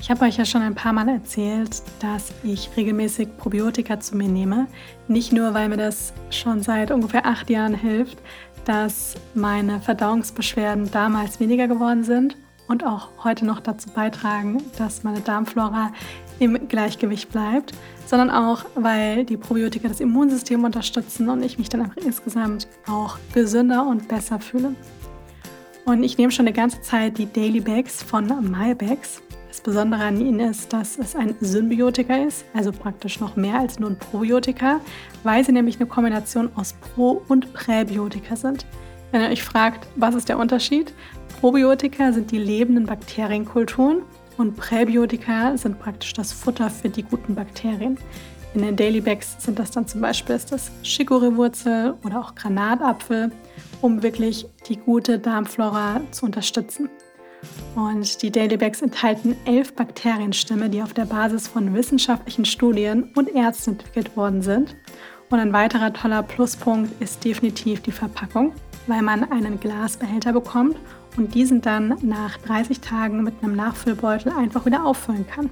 ich habe euch ja schon ein paar Mal erzählt, dass ich regelmäßig Probiotika zu mir nehme. Nicht nur, weil mir das schon seit ungefähr acht Jahren hilft, dass meine Verdauungsbeschwerden damals weniger geworden sind und auch heute noch dazu beitragen, dass meine Darmflora im Gleichgewicht bleibt, sondern auch, weil die Probiotika das Immunsystem unterstützen und ich mich dann einfach insgesamt auch gesünder und besser fühle. Und ich nehme schon eine ganze Zeit die Daily Bags von MyBags. Das Besondere an ihnen ist, dass es ein Symbiotika ist, also praktisch noch mehr als nur ein Probiotika, weil sie nämlich eine Kombination aus Pro- und Präbiotika sind. Wenn ihr euch fragt, was ist der Unterschied? Probiotika sind die lebenden Bakterienkulturen und Präbiotika sind praktisch das Futter für die guten Bakterien. In den Daily Bags sind das dann zum Beispiel das Chicorée-Wurzel oder auch Granatapfel, um wirklich die gute Darmflora zu unterstützen. Und die Daily Bags enthalten elf Bakterienstämme, die auf der Basis von wissenschaftlichen Studien und Ärzten entwickelt worden sind. Und ein weiterer toller Pluspunkt ist definitiv die Verpackung, weil man einen Glasbehälter bekommt und diesen dann nach 30 Tagen mit einem Nachfüllbeutel einfach wieder auffüllen kann.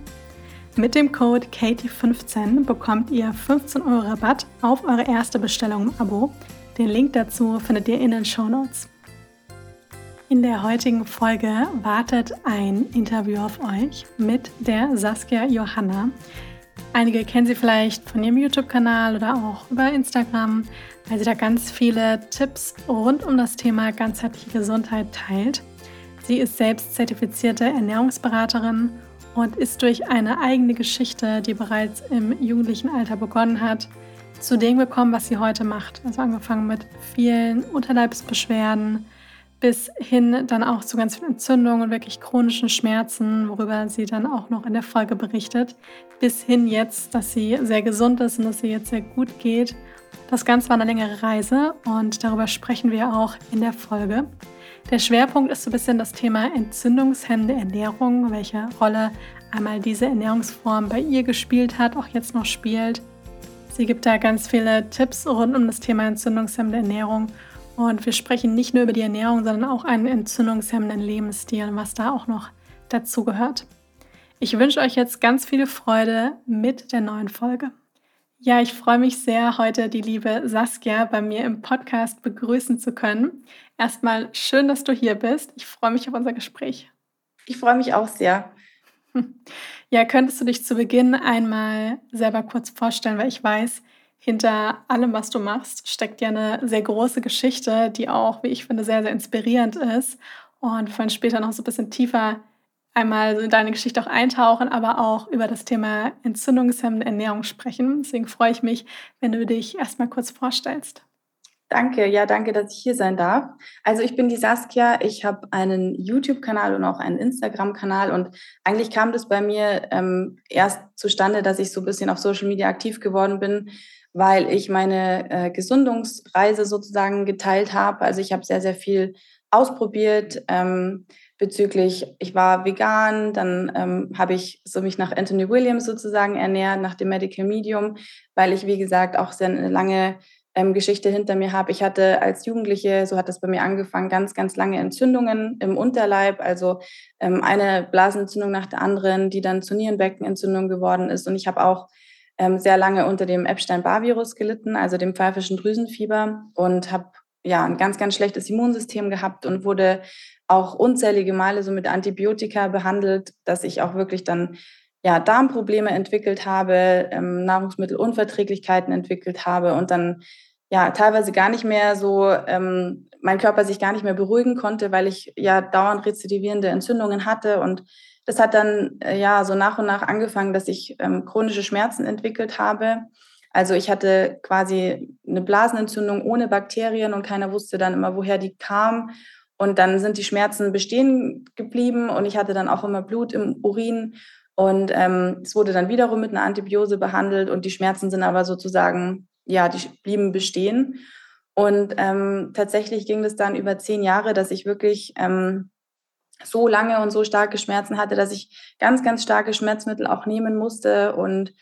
Mit dem Code KATIE15 bekommt ihr 15 Euro Rabatt auf eure erste Bestellung im Abo. Den Link dazu findet ihr in den Show Notes. In der heutigen Folge wartet ein Interview auf euch mit der Saskia Johanna. Einige kennen sie vielleicht von ihrem YouTube-Kanal oder auch über Instagram, weil sie da ganz viele Tipps rund um das Thema ganzheitliche Gesundheit teilt. Sie ist selbst zertifizierte Ernährungsberaterin und ist durch eine eigene Geschichte, die bereits im jugendlichen Alter begonnen hat, zu dem gekommen, was sie heute macht. Also angefangen mit vielen Unterleibsbeschwerden, bis hin dann auch zu ganz vielen Entzündungen und wirklich chronischen Schmerzen, worüber sie dann auch noch in der Folge berichtet, bis hin jetzt, dass sie sehr gesund ist und dass sie jetzt sehr gut geht. Das Ganze war eine längere Reise und darüber sprechen wir auch in der Folge. Der Schwerpunkt ist so ein bisschen das Thema entzündungshemmende Ernährung, welche Rolle einmal diese Ernährungsform bei ihr gespielt hat, auch jetzt noch spielt. Sie gibt da ganz viele Tipps rund um das Thema entzündungshemmende Ernährung und wir sprechen nicht nur über die Ernährung, sondern auch einen entzündungshemmenden Lebensstil, was da auch noch dazu gehört. Ich wünsche euch jetzt ganz viel Freude mit der neuen Folge. Ja, ich freue mich sehr, heute die liebe Saskia bei mir im Podcast begrüßen zu können. Erstmal schön, dass du hier bist. Ich freue mich auf unser Gespräch. Ich freue mich auch sehr. Ja, könntest du dich zu Beginn einmal selber kurz vorstellen, weil ich weiß, hinter allem, was du machst, steckt ja eine sehr große Geschichte, die auch, wie ich finde, sehr, sehr inspirierend ist. Und wir wollen später noch so ein bisschen tiefer einmal in deine Geschichte auch eintauchen, aber auch über das Thema entzündungshemmende Ernährung sprechen. Deswegen freue ich mich, wenn du dich erstmal kurz vorstellst. Danke, ja, danke, dass ich hier sein darf. Also ich bin die Saskia, ich habe einen YouTube-Kanal und auch einen Instagram-Kanal und eigentlich kam das bei mir ähm, erst zustande, dass ich so ein bisschen auf Social Media aktiv geworden bin, weil ich meine äh, Gesundungsreise sozusagen geteilt habe. Also ich habe sehr, sehr viel ausprobiert ähm, bezüglich, ich war vegan, dann ähm, habe ich so mich nach Anthony Williams sozusagen ernährt, nach dem Medical Medium, weil ich, wie gesagt, auch sehr eine lange ähm, Geschichte hinter mir habe. Ich hatte als Jugendliche, so hat das bei mir angefangen, ganz, ganz lange Entzündungen im Unterleib, also ähm, eine Blasenentzündung nach der anderen, die dann zur Nierenbeckenentzündung geworden ist. Und ich habe auch ähm, sehr lange unter dem Epstein-Barr-Virus gelitten, also dem pfeifischen Drüsenfieber und habe ja ein ganz, ganz schlechtes Immunsystem gehabt und wurde auch unzählige Male so mit Antibiotika behandelt, dass ich auch wirklich dann ja, Darmprobleme entwickelt habe, ähm, Nahrungsmittelunverträglichkeiten entwickelt habe und dann ja teilweise gar nicht mehr so, ähm, mein Körper sich gar nicht mehr beruhigen konnte, weil ich ja dauernd rezidivierende Entzündungen hatte und das hat dann äh, ja so nach und nach angefangen, dass ich ähm, chronische Schmerzen entwickelt habe. Also ich hatte quasi eine Blasenentzündung ohne Bakterien und keiner wusste dann immer, woher die kam. Und dann sind die Schmerzen bestehen geblieben und ich hatte dann auch immer Blut im Urin. Und ähm, es wurde dann wiederum mit einer Antibiose behandelt und die Schmerzen sind aber sozusagen ja, die blieben bestehen. Und ähm, tatsächlich ging es dann über zehn Jahre, dass ich wirklich ähm, so lange und so starke Schmerzen hatte, dass ich ganz, ganz starke Schmerzmittel auch nehmen musste und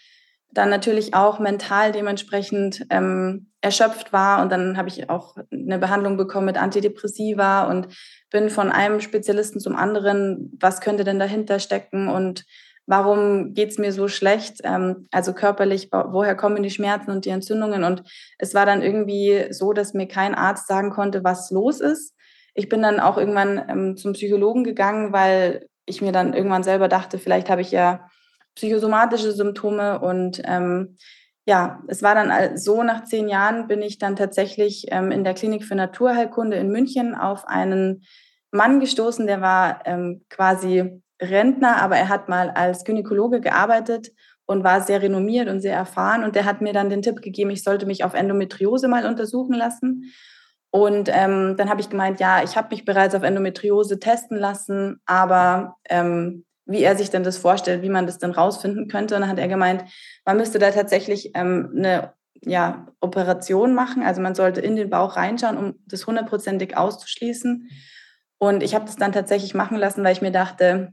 dann natürlich auch mental dementsprechend ähm, erschöpft war. Und dann habe ich auch eine Behandlung bekommen mit Antidepressiva und bin von einem Spezialisten zum anderen, was könnte denn dahinter stecken und warum geht es mir so schlecht, ähm, also körperlich, woher kommen die Schmerzen und die Entzündungen. Und es war dann irgendwie so, dass mir kein Arzt sagen konnte, was los ist. Ich bin dann auch irgendwann ähm, zum Psychologen gegangen, weil ich mir dann irgendwann selber dachte, vielleicht habe ich ja psychosomatische Symptome. Und ähm, ja, es war dann so, nach zehn Jahren bin ich dann tatsächlich ähm, in der Klinik für Naturheilkunde in München auf einen Mann gestoßen, der war ähm, quasi Rentner, aber er hat mal als Gynäkologe gearbeitet und war sehr renommiert und sehr erfahren. Und der hat mir dann den Tipp gegeben, ich sollte mich auf Endometriose mal untersuchen lassen. Und ähm, dann habe ich gemeint, ja, ich habe mich bereits auf Endometriose testen lassen, aber ähm, wie er sich denn das vorstellt, wie man das denn rausfinden könnte. Und dann hat er gemeint, man müsste da tatsächlich ähm, eine ja, Operation machen. Also man sollte in den Bauch reinschauen, um das hundertprozentig auszuschließen. Und ich habe das dann tatsächlich machen lassen, weil ich mir dachte,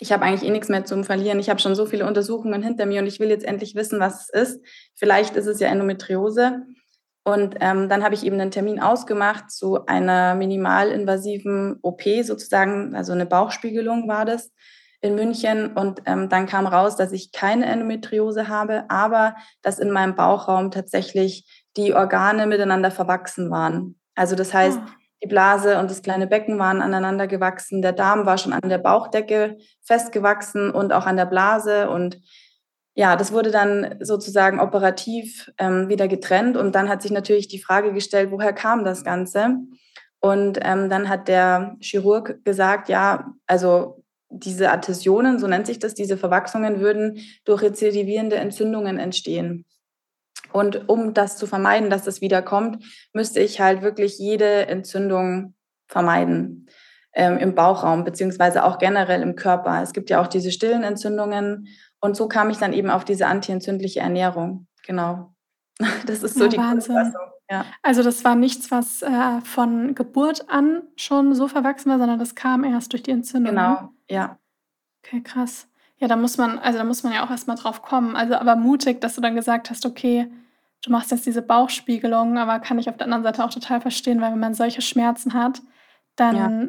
ich habe eigentlich eh nichts mehr zum Verlieren. Ich habe schon so viele Untersuchungen hinter mir und ich will jetzt endlich wissen, was es ist. Vielleicht ist es ja Endometriose. Und ähm, dann habe ich eben einen Termin ausgemacht zu einer minimalinvasiven OP sozusagen, also eine Bauchspiegelung war das in München. Und ähm, dann kam raus, dass ich keine Endometriose habe, aber dass in meinem Bauchraum tatsächlich die Organe miteinander verwachsen waren. Also das heißt, oh. Die Blase und das kleine Becken waren aneinander gewachsen. Der Darm war schon an der Bauchdecke festgewachsen und auch an der Blase. Und ja, das wurde dann sozusagen operativ ähm, wieder getrennt. Und dann hat sich natürlich die Frage gestellt, woher kam das Ganze? Und ähm, dann hat der Chirurg gesagt, ja, also diese Adhäsionen, so nennt sich das, diese Verwachsungen würden durch rezidivierende Entzündungen entstehen. Und um das zu vermeiden, dass das wiederkommt, müsste ich halt wirklich jede Entzündung vermeiden ähm, im Bauchraum, beziehungsweise auch generell im Körper. Es gibt ja auch diese stillen Entzündungen. Und so kam ich dann eben auf diese antientzündliche Ernährung. Genau. Das ist so ja, die Wahnsinn. Ja. Also das war nichts, was äh, von Geburt an schon so verwachsen war, sondern das kam erst durch die Entzündung. Genau, ja. Okay, krass. Ja, da muss man, also da muss man ja auch erstmal drauf kommen. Also aber mutig, dass du dann gesagt hast, okay, du machst jetzt diese Bauchspiegelung, aber kann ich auf der anderen Seite auch total verstehen, weil wenn man solche Schmerzen hat, dann ja.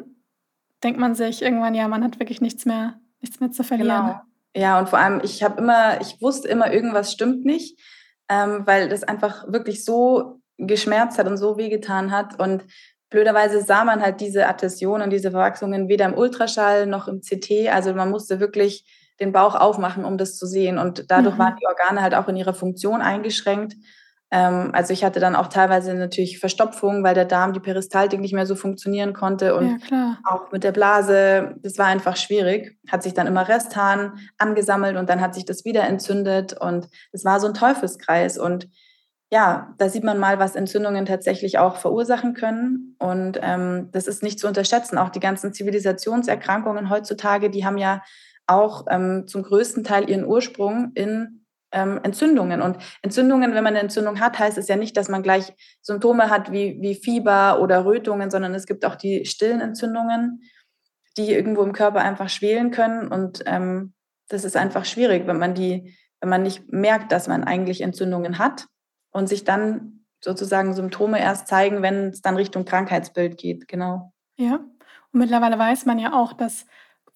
denkt man sich irgendwann, ja, man hat wirklich nichts mehr, nichts mehr zu verlieren. Genau. Ja, und vor allem, ich habe immer, ich wusste immer, irgendwas stimmt nicht, ähm, weil das einfach wirklich so geschmerzt hat und so wehgetan hat. Und blöderweise sah man halt diese Adhäsion und diese Verwachsungen weder im Ultraschall noch im CT. Also man musste wirklich den Bauch aufmachen, um das zu sehen. Und dadurch mhm. waren die Organe halt auch in ihrer Funktion eingeschränkt. Ähm, also ich hatte dann auch teilweise natürlich Verstopfung, weil der Darm, die Peristaltik nicht mehr so funktionieren konnte. Und ja, auch mit der Blase, das war einfach schwierig. Hat sich dann immer Resthahn angesammelt und dann hat sich das wieder entzündet. Und es war so ein Teufelskreis. Und ja, da sieht man mal, was Entzündungen tatsächlich auch verursachen können. Und ähm, das ist nicht zu unterschätzen. Auch die ganzen Zivilisationserkrankungen heutzutage, die haben ja auch ähm, zum größten Teil ihren Ursprung in ähm, Entzündungen. Und Entzündungen, wenn man eine Entzündung hat, heißt es ja nicht, dass man gleich Symptome hat wie, wie Fieber oder Rötungen, sondern es gibt auch die stillen Entzündungen, die irgendwo im Körper einfach schwelen können. Und ähm, das ist einfach schwierig, wenn man die, wenn man nicht merkt, dass man eigentlich Entzündungen hat und sich dann sozusagen Symptome erst zeigen, wenn es dann Richtung Krankheitsbild geht. Genau. Ja. Und mittlerweile weiß man ja auch, dass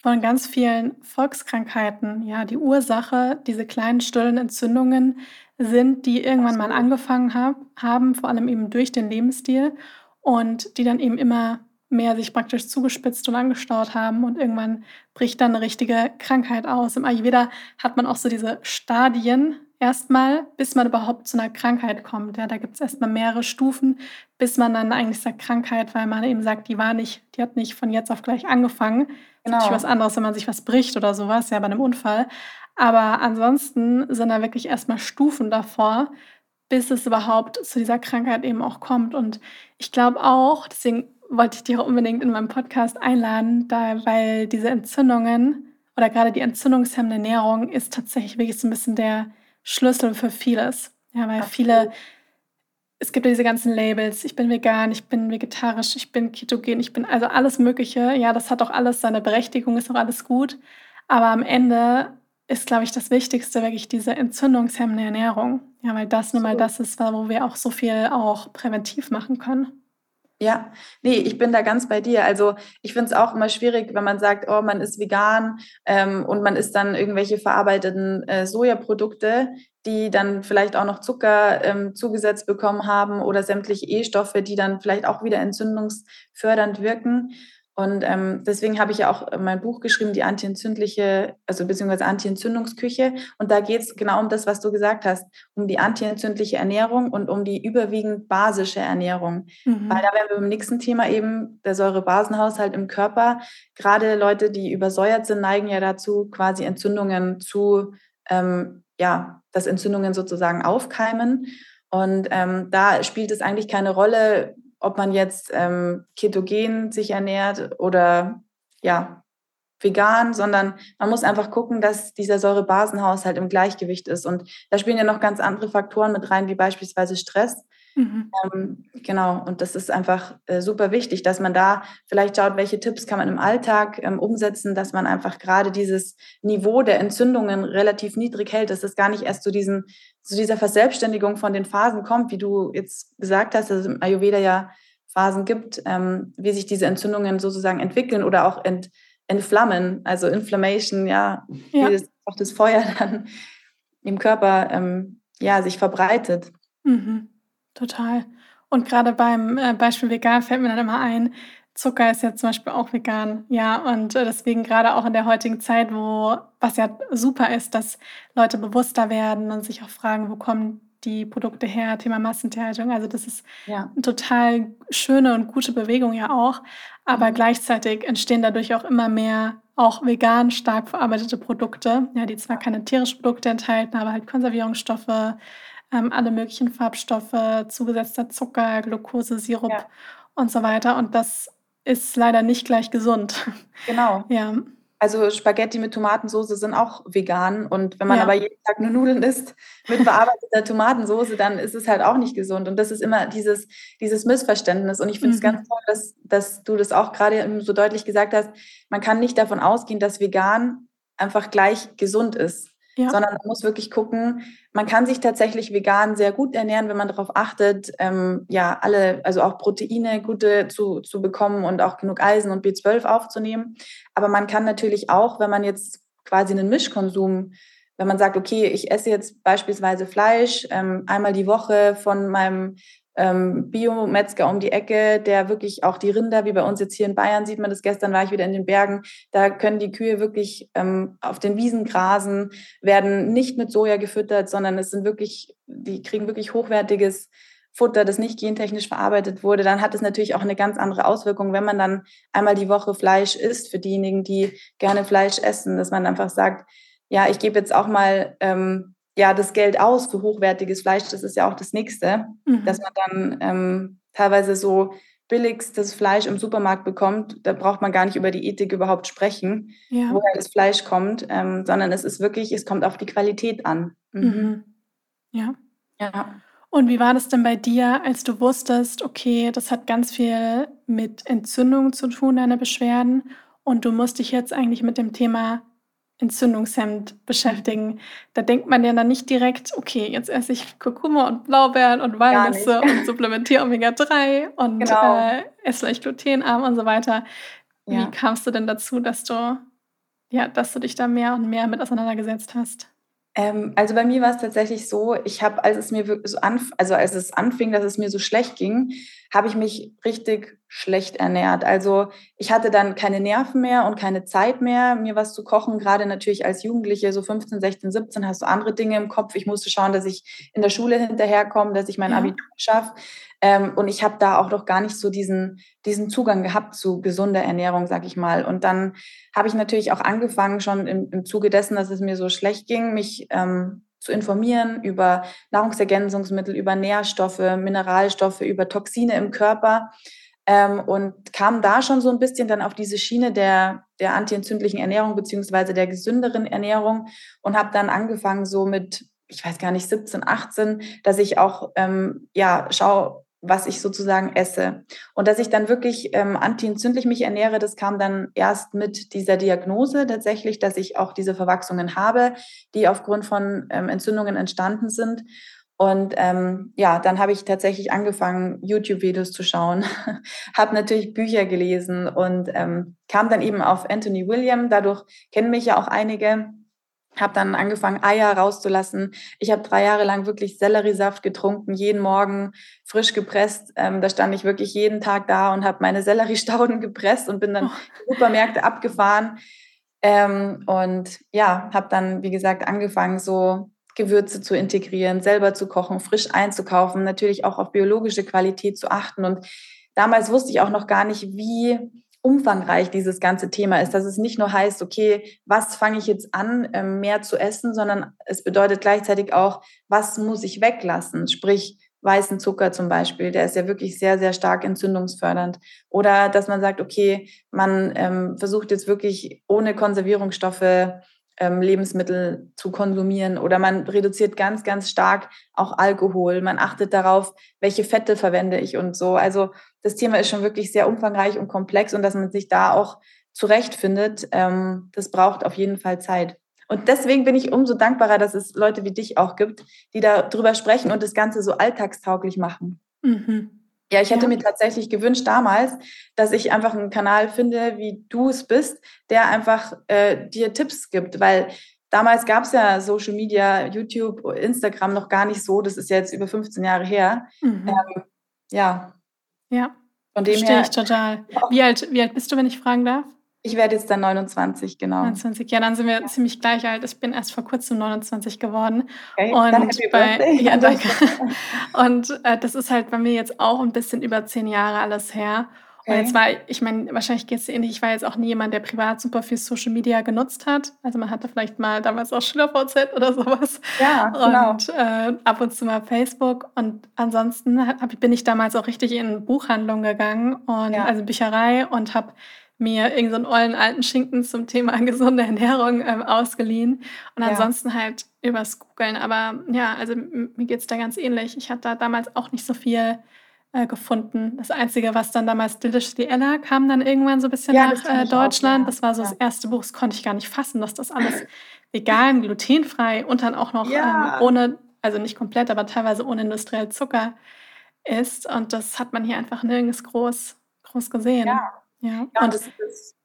von ganz vielen Volkskrankheiten, ja, die Ursache, diese kleinen stillen Entzündungen sind, die irgendwann mal angefangen hab, haben, vor allem eben durch den Lebensstil und die dann eben immer mehr sich praktisch zugespitzt und angestaut haben und irgendwann bricht dann eine richtige Krankheit aus. Im Ayurveda hat man auch so diese Stadien, erstmal, bis man überhaupt zu einer Krankheit kommt. Ja, da gibt es erstmal mehrere Stufen, bis man dann eigentlich sagt Krankheit, weil man eben sagt, die war nicht, die hat nicht von jetzt auf gleich angefangen. Genau. Das ist was anderes, wenn man sich was bricht oder sowas, ja, bei einem Unfall. Aber ansonsten sind da wirklich erstmal Stufen davor, bis es überhaupt zu dieser Krankheit eben auch kommt. Und ich glaube auch, deswegen wollte ich dich auch unbedingt in meinem Podcast einladen, da, weil diese Entzündungen oder gerade die entzündungshemmende Ernährung ist tatsächlich wirklich so ein bisschen der Schlüssel für vieles. Ja, weil Absolut. viele, es gibt ja diese ganzen Labels, ich bin vegan, ich bin vegetarisch, ich bin ketogen, ich bin also alles Mögliche. Ja, das hat auch alles seine Berechtigung, ist auch alles gut. Aber am Ende ist, glaube ich, das Wichtigste wirklich diese entzündungshemmende Ernährung. Ja, weil das nun mal das ist, wo wir auch so viel auch präventiv machen können. Ja, nee, ich bin da ganz bei dir. Also ich finde es auch immer schwierig, wenn man sagt, oh, man ist vegan ähm, und man isst dann irgendwelche verarbeiteten äh, Sojaprodukte, die dann vielleicht auch noch Zucker ähm, zugesetzt bekommen haben oder sämtliche E-Stoffe, die dann vielleicht auch wieder entzündungsfördernd wirken. Und ähm, deswegen habe ich ja auch mein Buch geschrieben, die antientzündliche, also beziehungsweise Antientzündungsküche. Und da geht es genau um das, was du gesagt hast, um die antientzündliche Ernährung und um die überwiegend basische Ernährung. Mhm. Weil da wären wir beim nächsten Thema eben der Säurebasenhaushalt im Körper. Gerade Leute, die übersäuert sind, neigen ja dazu, quasi Entzündungen zu, ähm, ja, dass Entzündungen sozusagen aufkeimen. Und ähm, da spielt es eigentlich keine Rolle, ob man jetzt ähm, ketogen sich ernährt oder ja, vegan, sondern man muss einfach gucken, dass dieser Säurebasenhaushalt im Gleichgewicht ist. Und da spielen ja noch ganz andere Faktoren mit rein, wie beispielsweise Stress. Mhm. Ähm, genau, und das ist einfach äh, super wichtig, dass man da vielleicht schaut, welche Tipps kann man im Alltag ähm, umsetzen, dass man einfach gerade dieses Niveau der Entzündungen relativ niedrig hält, dass es gar nicht erst zu, diesen, zu dieser Verselbstständigung von den Phasen kommt, wie du jetzt gesagt hast, dass es im Ayurveda ja Phasen gibt, ähm, wie sich diese Entzündungen sozusagen entwickeln oder auch ent, entflammen, also Inflammation, ja, ja. wie das, auch das Feuer dann im Körper ähm, ja, sich verbreitet. Mhm. Total. Und gerade beim äh, Beispiel vegan fällt mir dann immer ein, Zucker ist ja zum Beispiel auch vegan, ja, und äh, deswegen gerade auch in der heutigen Zeit, wo, was ja super ist, dass Leute bewusster werden und sich auch fragen, wo kommen die Produkte her, Thema Massentierhaltung. Also das ist ja. eine total schöne und gute Bewegung ja auch. Aber mhm. gleichzeitig entstehen dadurch auch immer mehr auch vegan stark verarbeitete Produkte, ja, die zwar keine tierischen Produkte enthalten, aber halt Konservierungsstoffe, ähm, alle möglichen Farbstoffe, zugesetzter Zucker, Glucose, Sirup ja. und so weiter. Und das ist leider nicht gleich gesund. Genau. Ja. Also Spaghetti mit Tomatensauce sind auch vegan. Und wenn man ja. aber jeden Tag nur Nudeln isst mit bearbeiteter Tomatensauce, dann ist es halt auch nicht gesund. Und das ist immer dieses, dieses Missverständnis. Und ich finde es mhm. ganz toll, dass, dass du das auch gerade so deutlich gesagt hast. Man kann nicht davon ausgehen, dass vegan einfach gleich gesund ist. Ja. Sondern man muss wirklich gucken, man kann sich tatsächlich vegan sehr gut ernähren, wenn man darauf achtet, ähm, ja, alle, also auch Proteine gute zu, zu bekommen und auch genug Eisen und B12 aufzunehmen. Aber man kann natürlich auch, wenn man jetzt quasi einen Mischkonsum wenn man sagt, okay, ich esse jetzt beispielsweise Fleisch ähm, einmal die Woche von meinem ähm, Biometzger um die Ecke, der wirklich auch die Rinder, wie bei uns jetzt hier in Bayern sieht man das, gestern war ich wieder in den Bergen, da können die Kühe wirklich ähm, auf den Wiesen grasen, werden nicht mit Soja gefüttert, sondern es sind wirklich, die kriegen wirklich hochwertiges Futter, das nicht gentechnisch verarbeitet wurde, dann hat es natürlich auch eine ganz andere Auswirkung, wenn man dann einmal die Woche Fleisch isst, für diejenigen, die gerne Fleisch essen, dass man einfach sagt, ja, ich gebe jetzt auch mal ähm, ja das Geld aus für hochwertiges Fleisch. Das ist ja auch das Nächste, mhm. dass man dann ähm, teilweise so billigstes Fleisch im Supermarkt bekommt. Da braucht man gar nicht über die Ethik überhaupt sprechen, ja. woher das Fleisch kommt, ähm, sondern es ist wirklich, es kommt auf die Qualität an. Mhm. Mhm. Ja. Ja. Und wie war das denn bei dir, als du wusstest, okay, das hat ganz viel mit Entzündungen zu tun, deine Beschwerden, und du musst dich jetzt eigentlich mit dem Thema entzündungshemmend beschäftigen. Da denkt man ja dann nicht direkt, okay, jetzt esse ich Kurkuma und Blaubeeren und Walnüsse und supplementiere Omega-3 und genau. äh, esse vielleicht glutenarm und so weiter. Ja. Wie kamst du denn dazu, dass du, ja, dass du dich da mehr und mehr mit auseinandergesetzt hast? Ähm, also bei mir war es tatsächlich so, ich habe, als es mir so anf also als es anfing, dass es mir so schlecht ging, habe ich mich richtig schlecht ernährt. Also ich hatte dann keine Nerven mehr und keine Zeit mehr, mir was zu kochen. Gerade natürlich als Jugendliche, so 15, 16, 17, hast du andere Dinge im Kopf. Ich musste schauen, dass ich in der Schule hinterherkomme, dass ich mein ja. Abitur schaffe. Ähm, und ich habe da auch noch gar nicht so diesen, diesen Zugang gehabt zu gesunder Ernährung, sag ich mal. Und dann habe ich natürlich auch angefangen, schon im, im Zuge dessen, dass es mir so schlecht ging, mich ähm, zu informieren über Nahrungsergänzungsmittel, über Nährstoffe, Mineralstoffe, über Toxine im Körper. Ähm, und kam da schon so ein bisschen dann auf diese Schiene der, der antientzündlichen Ernährung beziehungsweise der gesünderen Ernährung und habe dann angefangen, so mit ich weiß gar nicht, 17, 18, dass ich auch ähm, ja schaue, was ich sozusagen esse. Und dass ich dann wirklich ähm, antientzündlich mich ernähre, das kam dann erst mit dieser Diagnose tatsächlich, dass ich auch diese Verwachsungen habe, die aufgrund von ähm, Entzündungen entstanden sind. Und ähm, ja, dann habe ich tatsächlich angefangen, YouTube-Videos zu schauen, habe natürlich Bücher gelesen und ähm, kam dann eben auf Anthony William. Dadurch kennen mich ja auch einige habe dann angefangen, Eier rauszulassen. Ich habe drei Jahre lang wirklich Selleriesaft getrunken, jeden Morgen frisch gepresst. Ähm, da stand ich wirklich jeden Tag da und habe meine Selleriestauden gepresst und bin dann oh. Supermärkte abgefahren. Ähm, und ja, habe dann, wie gesagt, angefangen, so Gewürze zu integrieren, selber zu kochen, frisch einzukaufen, natürlich auch auf biologische Qualität zu achten. Und damals wusste ich auch noch gar nicht, wie umfangreich dieses ganze Thema ist, dass es nicht nur heißt, okay, was fange ich jetzt an, ähm, mehr zu essen, sondern es bedeutet gleichzeitig auch, was muss ich weglassen, sprich weißen Zucker zum Beispiel, der ist ja wirklich sehr, sehr stark entzündungsfördernd. Oder dass man sagt, okay, man ähm, versucht jetzt wirklich ohne Konservierungsstoffe Lebensmittel zu konsumieren oder man reduziert ganz, ganz stark auch Alkohol. Man achtet darauf, welche Fette verwende ich und so. Also das Thema ist schon wirklich sehr umfangreich und komplex und dass man sich da auch zurechtfindet, ähm, das braucht auf jeden Fall Zeit. Und deswegen bin ich umso dankbarer, dass es Leute wie dich auch gibt, die darüber sprechen und das Ganze so alltagstauglich machen. Mhm. Ja, ich hätte ja. mir tatsächlich gewünscht damals, dass ich einfach einen Kanal finde, wie du es bist, der einfach äh, dir Tipps gibt, weil damals gab es ja Social Media, YouTube, Instagram noch gar nicht so. Das ist ja jetzt über 15 Jahre her. Mhm. Ähm, ja. Ja. Von dem Verstehe her. ich total. Wie alt, wie alt bist du, wenn ich fragen darf? Ich werde jetzt dann 29, genau. 29, ja, dann sind wir ziemlich gleich alt. Ich bin erst vor kurzem 29 geworden. Okay, und bei, ja, danke. und äh, das ist halt bei mir jetzt auch ein bisschen über zehn Jahre alles her. Okay. Und jetzt war, ich meine, wahrscheinlich geht es ähnlich. Ich war jetzt auch nie jemand, der privat super viel Social Media genutzt hat. Also man hatte vielleicht mal damals auch SchülerVZ oder sowas. Ja, genau. Und äh, ab und zu mal Facebook. Und ansonsten hab, bin ich damals auch richtig in Buchhandlungen gegangen und ja. also Bücherei und habe mir irgendeinen so ollen alten Schinken zum Thema gesunde Ernährung ähm, ausgeliehen und ja. ansonsten halt übers Googeln. Aber ja, also mir geht es da ganz ähnlich. Ich hatte da damals auch nicht so viel äh, gefunden. Das Einzige, was dann damals Deliciously Ella kam dann irgendwann so ein bisschen ja, nach äh, Deutschland. Auch, ja. Das war so das erste Buch, das konnte ich gar nicht fassen, dass das alles vegan, glutenfrei und dann auch noch ähm, ohne, also nicht komplett, aber teilweise ohne industriell Zucker ist. Und das hat man hier einfach nirgends groß, groß gesehen. Ja. Ja, ja und das ist,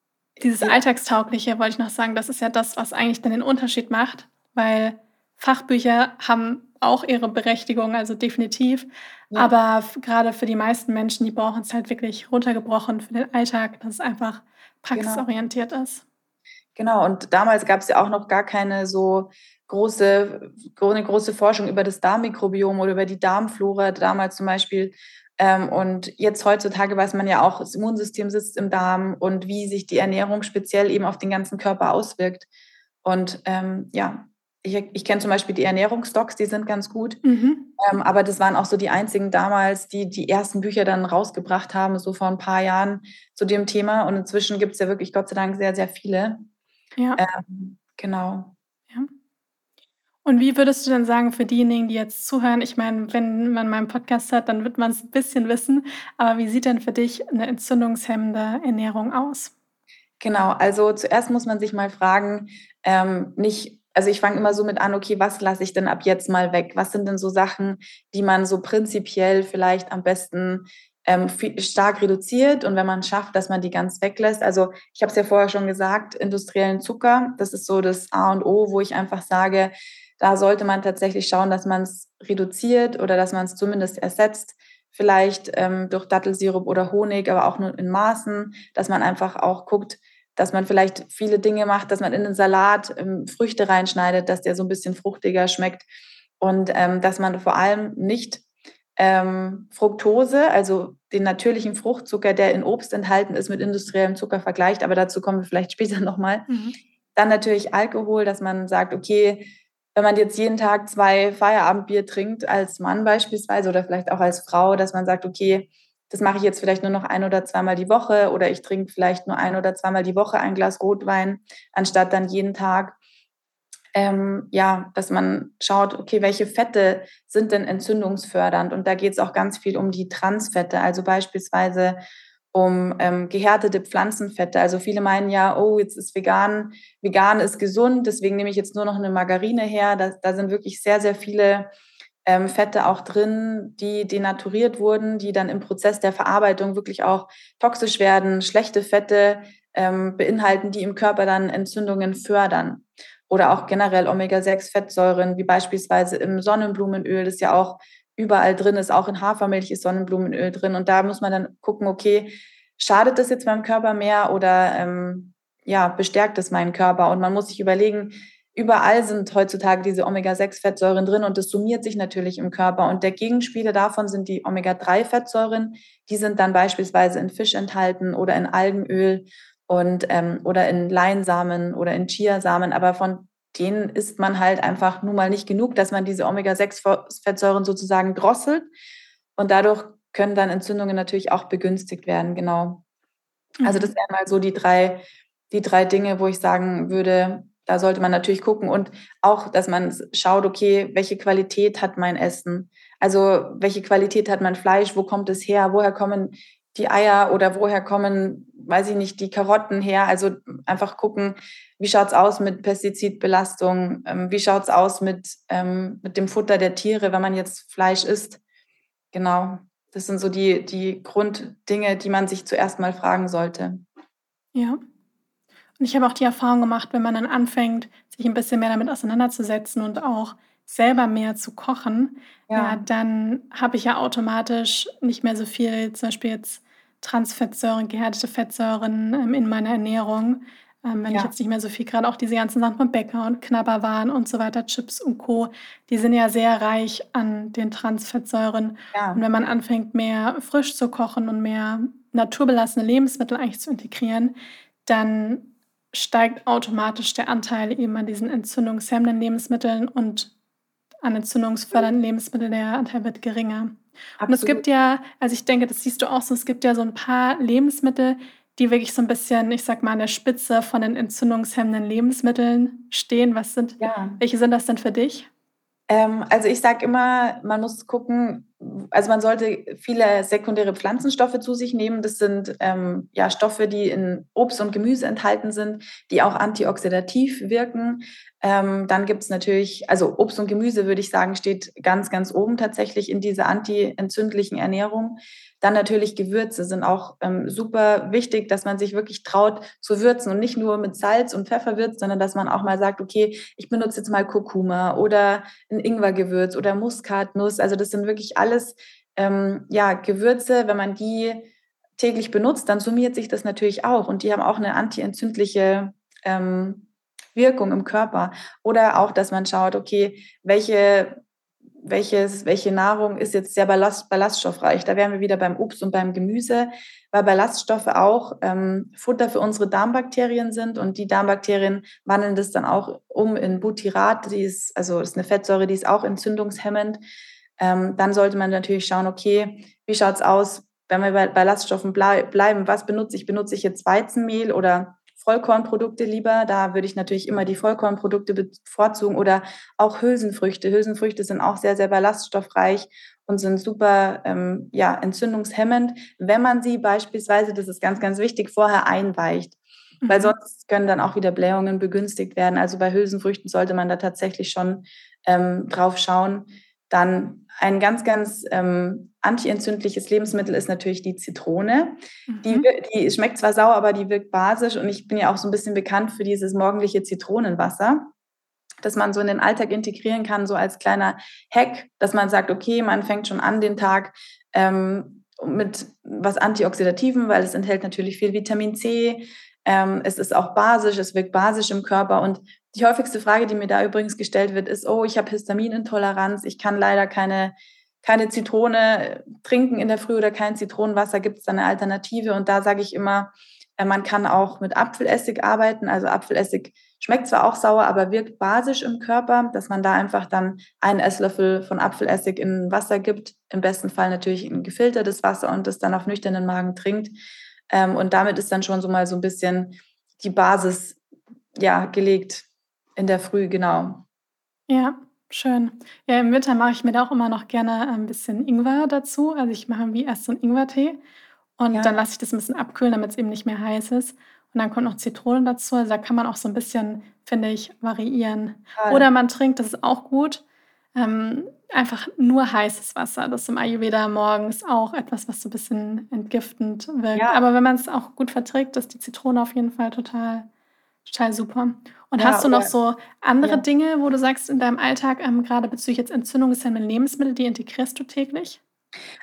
dieses Alltagstaugliche, wollte ich noch sagen, das ist ja das, was eigentlich dann den Unterschied macht, weil Fachbücher haben auch ihre Berechtigung, also definitiv. Ja. Aber gerade für die meisten Menschen, die brauchen es halt wirklich runtergebrochen für den Alltag, dass es einfach praxisorientiert genau. ist. Genau, und damals gab es ja auch noch gar keine so große, eine große Forschung über das Darmmikrobiom oder über die Darmflora. Damals zum Beispiel und jetzt heutzutage weiß man ja auch, das Immunsystem sitzt im Darm und wie sich die Ernährung speziell eben auf den ganzen Körper auswirkt. Und ähm, ja, ich, ich kenne zum Beispiel die Ernährungsdocs, die sind ganz gut. Mhm. Ähm, aber das waren auch so die einzigen damals, die die ersten Bücher dann rausgebracht haben, so vor ein paar Jahren zu dem Thema. Und inzwischen gibt es ja wirklich Gott sei Dank sehr, sehr viele. Ja. Ähm, genau. Und wie würdest du denn sagen, für diejenigen, die jetzt zuhören, ich meine, wenn man meinen Podcast hat, dann wird man es ein bisschen wissen, aber wie sieht denn für dich eine entzündungshemmende Ernährung aus? Genau, also zuerst muss man sich mal fragen, ähm, nicht, also ich fange immer so mit an, okay, was lasse ich denn ab jetzt mal weg? Was sind denn so Sachen, die man so prinzipiell vielleicht am besten ähm, stark reduziert und wenn man schafft, dass man die ganz weglässt. Also ich habe es ja vorher schon gesagt, industriellen Zucker, das ist so das A und O, wo ich einfach sage, da sollte man tatsächlich schauen, dass man es reduziert oder dass man es zumindest ersetzt, vielleicht ähm, durch Dattelsirup oder Honig, aber auch nur in Maßen, dass man einfach auch guckt, dass man vielleicht viele Dinge macht, dass man in den Salat ähm, Früchte reinschneidet, dass der so ein bisschen fruchtiger schmeckt und ähm, dass man vor allem nicht ähm, Fructose, also den natürlichen Fruchtzucker, der in Obst enthalten ist, mit industriellem Zucker vergleicht, aber dazu kommen wir vielleicht später nochmal. Mhm. Dann natürlich Alkohol, dass man sagt, okay, wenn man jetzt jeden Tag zwei Feierabendbier trinkt, als Mann beispielsweise oder vielleicht auch als Frau, dass man sagt, okay, das mache ich jetzt vielleicht nur noch ein oder zweimal die Woche oder ich trinke vielleicht nur ein oder zweimal die Woche ein Glas Rotwein, anstatt dann jeden Tag. ähm, ja, dass man schaut, okay, welche Fette sind denn entzündungsfördernd? Und da geht es auch ganz viel um die Transfette, also beispielsweise um ähm, gehärtete Pflanzenfette. Also viele meinen ja, oh, jetzt ist vegan, vegan ist gesund, deswegen nehme ich jetzt nur noch eine Margarine her. Da, da sind wirklich sehr, sehr viele ähm, Fette auch drin, die denaturiert wurden, die dann im Prozess der Verarbeitung wirklich auch toxisch werden, schlechte Fette ähm, beinhalten, die im Körper dann Entzündungen fördern. Oder auch generell Omega-6-Fettsäuren, wie beispielsweise im Sonnenblumenöl, das ja auch überall drin ist, auch in Hafermilch ist Sonnenblumenöl drin. Und da muss man dann gucken, okay, schadet das jetzt meinem Körper mehr oder ähm, ja, bestärkt es meinen Körper? Und man muss sich überlegen, überall sind heutzutage diese Omega-6-Fettsäuren drin und das summiert sich natürlich im Körper. Und der Gegenspieler davon sind die Omega-3-Fettsäuren. Die sind dann beispielsweise in Fisch enthalten oder in Algenöl und ähm, oder in Leinsamen oder in Chiasamen. Aber von denen isst man halt einfach nun mal nicht genug, dass man diese Omega-6-Fettsäuren sozusagen drosselt. Und dadurch können dann Entzündungen natürlich auch begünstigt werden, genau. Also das mhm. wären mal so die drei, die drei Dinge, wo ich sagen würde, da sollte man natürlich gucken und auch, dass man schaut, okay, welche Qualität hat mein Essen? Also welche Qualität hat mein Fleisch? Wo kommt es her? Woher kommen die Eier oder woher kommen, weiß ich nicht, die Karotten her? Also einfach gucken, wie schaut es aus mit Pestizidbelastung? Ähm, wie schaut es aus mit, ähm, mit dem Futter der Tiere, wenn man jetzt Fleisch isst? Genau, das sind so die, die Grunddinge, die man sich zuerst mal fragen sollte. Ja. Und ich habe auch die Erfahrung gemacht, wenn man dann anfängt, sich ein bisschen mehr damit auseinanderzusetzen und auch selber mehr zu kochen, ja. ja dann habe ich ja automatisch nicht mehr so viel, zum Beispiel jetzt Transfettsäuren, gehärtete Fettsäuren ähm, in meiner Ernährung. Ähm, wenn ja. ich jetzt nicht mehr so viel, gerade auch diese ganzen Sachen von Bäcker und Knabberwaren und so weiter, Chips und Co., die sind ja sehr reich an den Transfettsäuren. Ja. Und wenn man anfängt, mehr frisch zu kochen und mehr naturbelassene Lebensmittel eigentlich zu integrieren, dann steigt automatisch der Anteil eben an diesen entzündungshemmenden Lebensmitteln und an entzündungsfördernden Lebensmitteln, der Anteil wird geringer. Absolut. Und es gibt ja, also ich denke, das siehst du auch so, es gibt ja so ein paar Lebensmittel, die wirklich so ein bisschen, ich sag mal, an der Spitze von den entzündungshemmenden Lebensmitteln stehen. Was sind, ja. welche sind das denn für dich? Ähm, also ich sage immer, man muss gucken, also man sollte viele sekundäre Pflanzenstoffe zu sich nehmen. Das sind ähm, ja Stoffe, die in Obst und Gemüse enthalten sind, die auch antioxidativ wirken. Ähm, dann gibt es natürlich, also Obst und Gemüse würde ich sagen, steht ganz, ganz oben tatsächlich in dieser antientzündlichen Ernährung. Dann natürlich Gewürze sind auch ähm, super wichtig, dass man sich wirklich traut zu würzen und nicht nur mit Salz und Pfeffer würzt, sondern dass man auch mal sagt, okay, ich benutze jetzt mal Kurkuma oder ein Ingwergewürz oder Muskatnuss. Also das sind wirklich alles ähm, ja, Gewürze, wenn man die täglich benutzt, dann summiert sich das natürlich auch und die haben auch eine antientzündliche ähm, Wirkung im Körper. Oder auch, dass man schaut, okay, welche welches, welche Nahrung ist jetzt sehr ballast, ballaststoffreich. Da wären wir wieder beim Obst und beim Gemüse, weil Ballaststoffe auch ähm, Futter für unsere Darmbakterien sind und die Darmbakterien wandeln das dann auch um in Butyrat, die ist, also ist eine Fettsäure, die ist auch entzündungshemmend. Ähm, dann sollte man natürlich schauen, okay, wie schaut es aus, wenn wir bei Ballaststoffen blei bleiben, was benutze ich? Benutze ich jetzt Weizenmehl oder Vollkornprodukte lieber. Da würde ich natürlich immer die Vollkornprodukte bevorzugen oder auch Hülsenfrüchte. Hülsenfrüchte sind auch sehr, sehr ballaststoffreich und sind super ähm, ja, entzündungshemmend, wenn man sie beispielsweise, das ist ganz, ganz wichtig, vorher einweicht. Mhm. Weil sonst können dann auch wieder Blähungen begünstigt werden. Also bei Hülsenfrüchten sollte man da tatsächlich schon ähm, drauf schauen. Dann ein ganz, ganz ähm, antientzündliches Lebensmittel ist natürlich die Zitrone. Mhm. Die, die schmeckt zwar sauer, aber die wirkt basisch und ich bin ja auch so ein bisschen bekannt für dieses morgendliche Zitronenwasser, dass man so in den Alltag integrieren kann, so als kleiner Hack, dass man sagt, okay, man fängt schon an den Tag ähm, mit was Antioxidativen, weil es enthält natürlich viel Vitamin C. Ähm, es ist auch basisch, es wirkt basisch im Körper und die häufigste Frage, die mir da übrigens gestellt wird, ist, oh, ich habe Histaminintoleranz, ich kann leider keine, keine Zitrone trinken in der Früh oder kein Zitronenwasser. Gibt es da eine Alternative? Und da sage ich immer, äh, man kann auch mit Apfelessig arbeiten. Also Apfelessig schmeckt zwar auch sauer, aber wirkt basisch im Körper, dass man da einfach dann einen Esslöffel von Apfelessig in Wasser gibt. Im besten Fall natürlich ein gefiltertes Wasser und das dann auf nüchternen Magen trinkt. Ähm, und damit ist dann schon so mal so ein bisschen die Basis ja, gelegt In der Früh, genau. Ja, schön. Ja, im Winter mache ich mir da auch immer noch gerne ein bisschen Ingwer dazu. Also, ich mache wie erst so 'n Ingwertee und dann Ja. lasse ich das 'n bisschen abkühlen, damit's eben nicht mehr heiß ist. Und dann kommt noch Zitrone dazu. Also, da kann man auch so 'n bisschen, finde ich, variieren. Total. Oder man trinkt, das ist auch gut, ähm, einfach nur heißes Wasser. Das ist im Ayurveda morgens auch etwas, was so bisschen entgiftend wirkt. Ja. Aber wenn man's auch gut verträgt, ist die Zitrone auf jeden Fall total total super. Und Ja, hast du noch oder so andere ja. Dinge, wo du sagst in deinem Alltag, ähm, grade bezüglich jetzt entzündungshemmende Lebensmittel, die integrierst du täglich?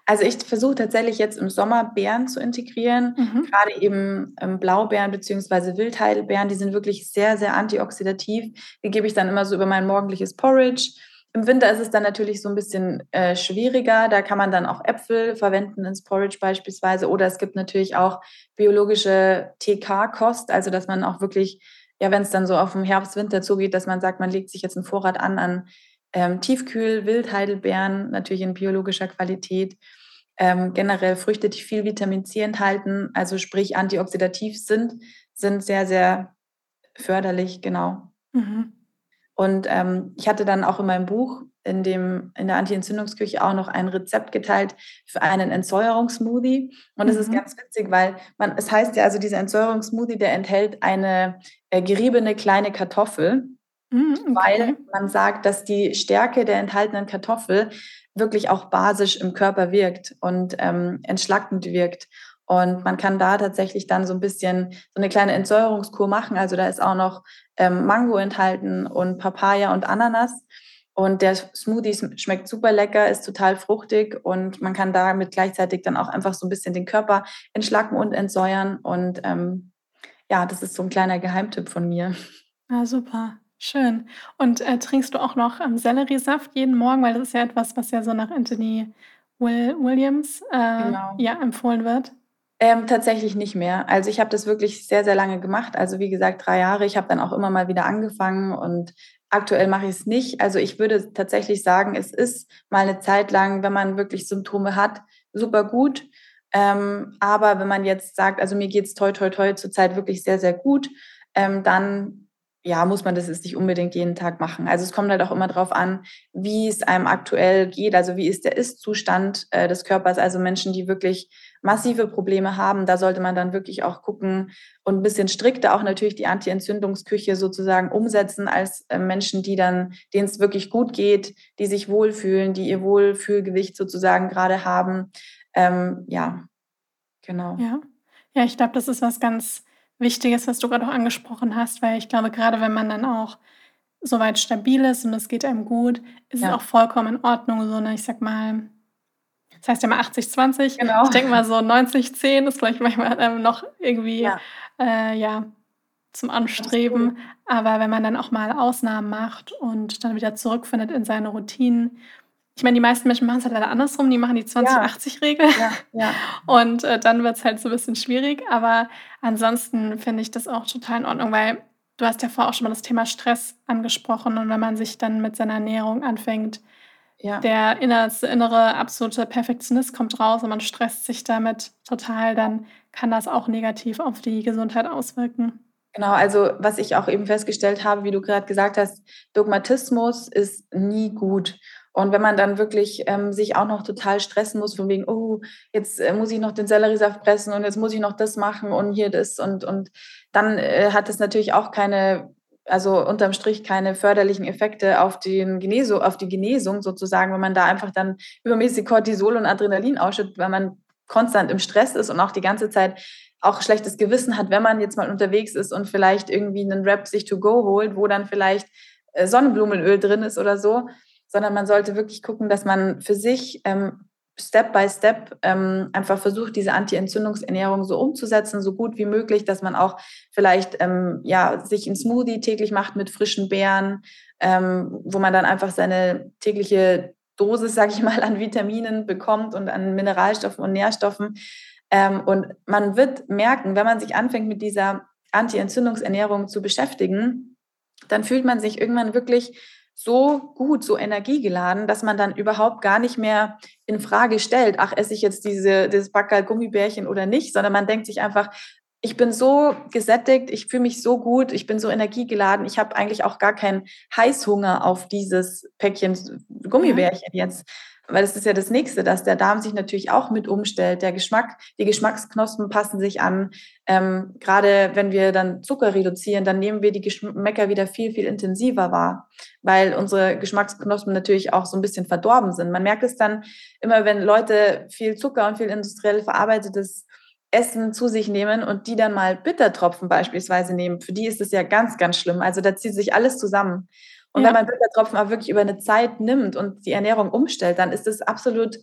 Also, ich versuche tatsächlich jetzt im Sommer Beeren zu integrieren, Mhm. grade eben, ähm, Blaubeeren beziehungsweise Wildheidelbeeren, die sind wirklich sehr, sehr antioxidativ. Die gebe ich dann immer so über mein morgendliches Porridge. Im Winter ist es dann natürlich so 'n bisschen, äh, schwieriger. Da kann man dann auch Äpfel verwenden ins Porridge beispielsweise oder es gibt natürlich auch biologische TK-Kost, also, dass man auch wirklich ja, wenn's dann so auf 'n Herbst, Winter zugeht, dass man sagt, man legt sich jetzt 'n Vorrat an an, ähm, Tiefkühl-Wildheidelbeeren, natürlich in biologischer Qualität. Ähm, generell Früchte, die viel Vitamin C enthalten, also, sprich antioxidativ sind, sind sehr, sehr förderlich, genau. Mhm. Und, ähm, ich hatte dann auch in meinem Buch in dem in der Anti-Entzündungsküche auch noch ein Rezept geteilt für einen Entsäuerungs-Smoothie. Und das ist Mhm. ganz witzig, weil man es heißt ja, also, dieser Entsäuerungs-Smoothie, der enthält eine, äh, geriebene kleine Kartoffel, Mhm, weil okay. man sagt, dass die Stärke der enthaltenen Kartoffel wirklich auch basisch im Körper wirkt und, ähm, entschlackend wirkt. Und man kann da tatsächlich dann so 'n bisschen so 'ne kleine Entsäuerungskur machen. Also, da ist auch noch, ähm, Mango enthalten und Papaya und Ananas. Und der Smoothie sm schmeckt super lecker, ist total fruchtig und man kann damit gleichzeitig dann auch einfach so 'n bisschen den Körper entschlacken und entsäuern. Und, ähm, ja, das ist so 'n kleiner Geheimtipp von mir. Ah, super, schön. Und, äh, trinkst du auch noch, ähm, Selleriesaft jeden Morgen? Weil das ist ja etwas, was ja so nach Anthony Will Williams, äh, Genau. ja, empfohlen wird. Ähm, tatsächlich nicht mehr. Also, ich habe das wirklich sehr, sehr lange gemacht. Also, wie gesagt, 3 Jahre. Ich habe dann auch immer mal wieder angefangen und aktuell mache ich's nicht. Also, ich würde tatsächlich sagen, es ist mal 'ne Zeit lang, wenn man wirklich Symptome hat, super gut. Ähm, aber wenn man jetzt sagt also, mir geht's toi toi toi zurzeit wirklich sehr, sehr gut, ähm, dann, ja, muss man das jetzt nicht unbedingt jeden Tag machen. Also, es kommt halt auch immer drauf an, wie's einem aktuell geht. Also, wie ist der Ist-Zustand, äh, des Körpers? Also, Menschen, die wirklich massive Probleme haben, da sollte man dann wirklich auch gucken und 'n bisschen strikter auch natürlich die Anti-Entzündungsküche sozusagen umsetzen als, äh, Menschen, die dann denen's wirklich gut geht, die sich wohlfühlen, die ihr Wohlfühlgewicht sozusagen grade haben. Ähm, ja, genau. Ja. Ja, ich glaube, das ist was ganz Wichtiges, was du grad auch angesprochen hast, weil ich glaube, grade wenn man dann auch so weit stabil ist und es geht einem gut, ist es Ja. auch vollkommen in Ordnung, so 'ne, ich sage mal das heißt ja immer 80/20. Genau. Ich denke mal so 90/10 ist vielleicht manchmal, ähm, noch irgendwie, Ja. äh, ja, zum. Anstreben. Aber wenn man dann auch mal Ausnahmen macht und dann wieder zurückfindet in seine Routinen ich meine, die meisten Menschen machen's halt leider andersrum, die machen die Ja. 20/80-Regel Ja, ja. und, äh, dann wird's halt so bisschen schwierig. Aber ansonsten finde ich das auch total in Ordnung, weil du hast ja vorher auch schon mal das Thema Stress angesprochen und wenn man sich dann mit seiner Ernährung anfängt Ja. der innerste innere absolute Perfektionist kommt raus und man stresst sich damit total, dann kann das auch negativ auf die Gesundheit auswirken. Genau, also, was ich auch eben festgestellt habe, wie du grad gesagt hast, Dogmatismus ist nie gut. Und wenn man dann wirklich, ähm, sich auch noch total stressen muss von wegen: „Oh, jetzt, äh, muss ich noch den Selleriesaft pressen und jetzt muss ich noch das machen und hier das“ und und dann, äh, hat das natürlich auch keine also, unterm Strich keine förderlichen Effekte auf den Geneso auf die Genesung sozusagen, wenn man da einfach dann übermäßig Cortisol und Adrenalin ausschüttet, weil man konstant im Stress ist und auch die ganze Zeit auch schlechtes Gewissen hat, wenn man jetzt mal unterwegs ist und vielleicht irgendwie 'nen Wrap sich to go holt, wo dann vielleicht, äh, Sonnenblumenöl drin ist oder so. Sondern man sollte wirklich gucken, dass man für sich, ähm, Step by Step, ähm, einfach versucht, diese Anti-Entzündungsernährung so umzusetzen, so gut wie möglich, dass man auch vielleicht, ähm, ja, sich 'n Smoothie täglich macht mit frischen Beeren, ähm, wo man dann einfach seine tägliche Dosis, sage ich mal, an Vitaminen bekommt und an Mineralstoffen und Nährstoffen. Ähm, und man wird merken, wenn man sich anfängt, mit dieser Anti-Entzündungsernährung zu beschäftigen, dann fühlt man sich irgendwann wirklich so gut, so energiegeladen, dass man dann überhaupt gar nicht mehr infrage stellt: „Ach, esse ich jetzt diese dieses Packerl Gummibärchen oder nicht?“ Sondern man denkt sich einfach: ich bin so gesättigt, ich fühle mich so gut, ich bin so energiegeladen. Ich habe eigentlich auch gar keinen Heißhunger auf dieses Päckchen Gummibärchen jetzt, weil das ist ja das Nächste, dass der Darm sich natürlich auch mit umstellt. Der Geschmack, die Geschmacksknospen passen sich an. Ähm, Gerade wenn wir dann Zucker reduzieren, dann nehmen wir die Geschmäcker wieder viel, viel intensiver wahr, weil unsere Geschmacksknospen natürlich auch so ein bisschen verdorben sind. Man merkt es dann immer, wenn Leute viel Zucker und viel industriell verarbeitetes Essen zu sich nehmen und die dann mal Bittertropfen beispielsweise nehmen. Für die ist es ja ganz, ganz schlimm. Also da zieht sich alles zusammen. Und ja. wenn man Bittertropfen auch wirklich über eine Zeit nimmt und die Ernährung umstellt, dann ist es absolut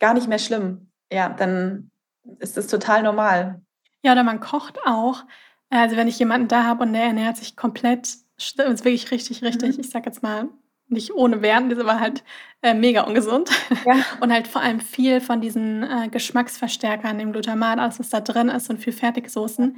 gar nicht mehr schlimm. Ja, dann ist es total normal. Ja, oder man kocht auch. Also wenn ich jemanden da habe und der ernährt sich komplett, ist wirklich richtig, richtig, mhm. ich sag jetzt mal, nicht ohne Werden, das war halt äh, mega ungesund. Ja. Und halt vor allem viel von diesen äh, Geschmacksverstärkern, dem Glutamat, alles was da drin ist und viel Fertigsoßen,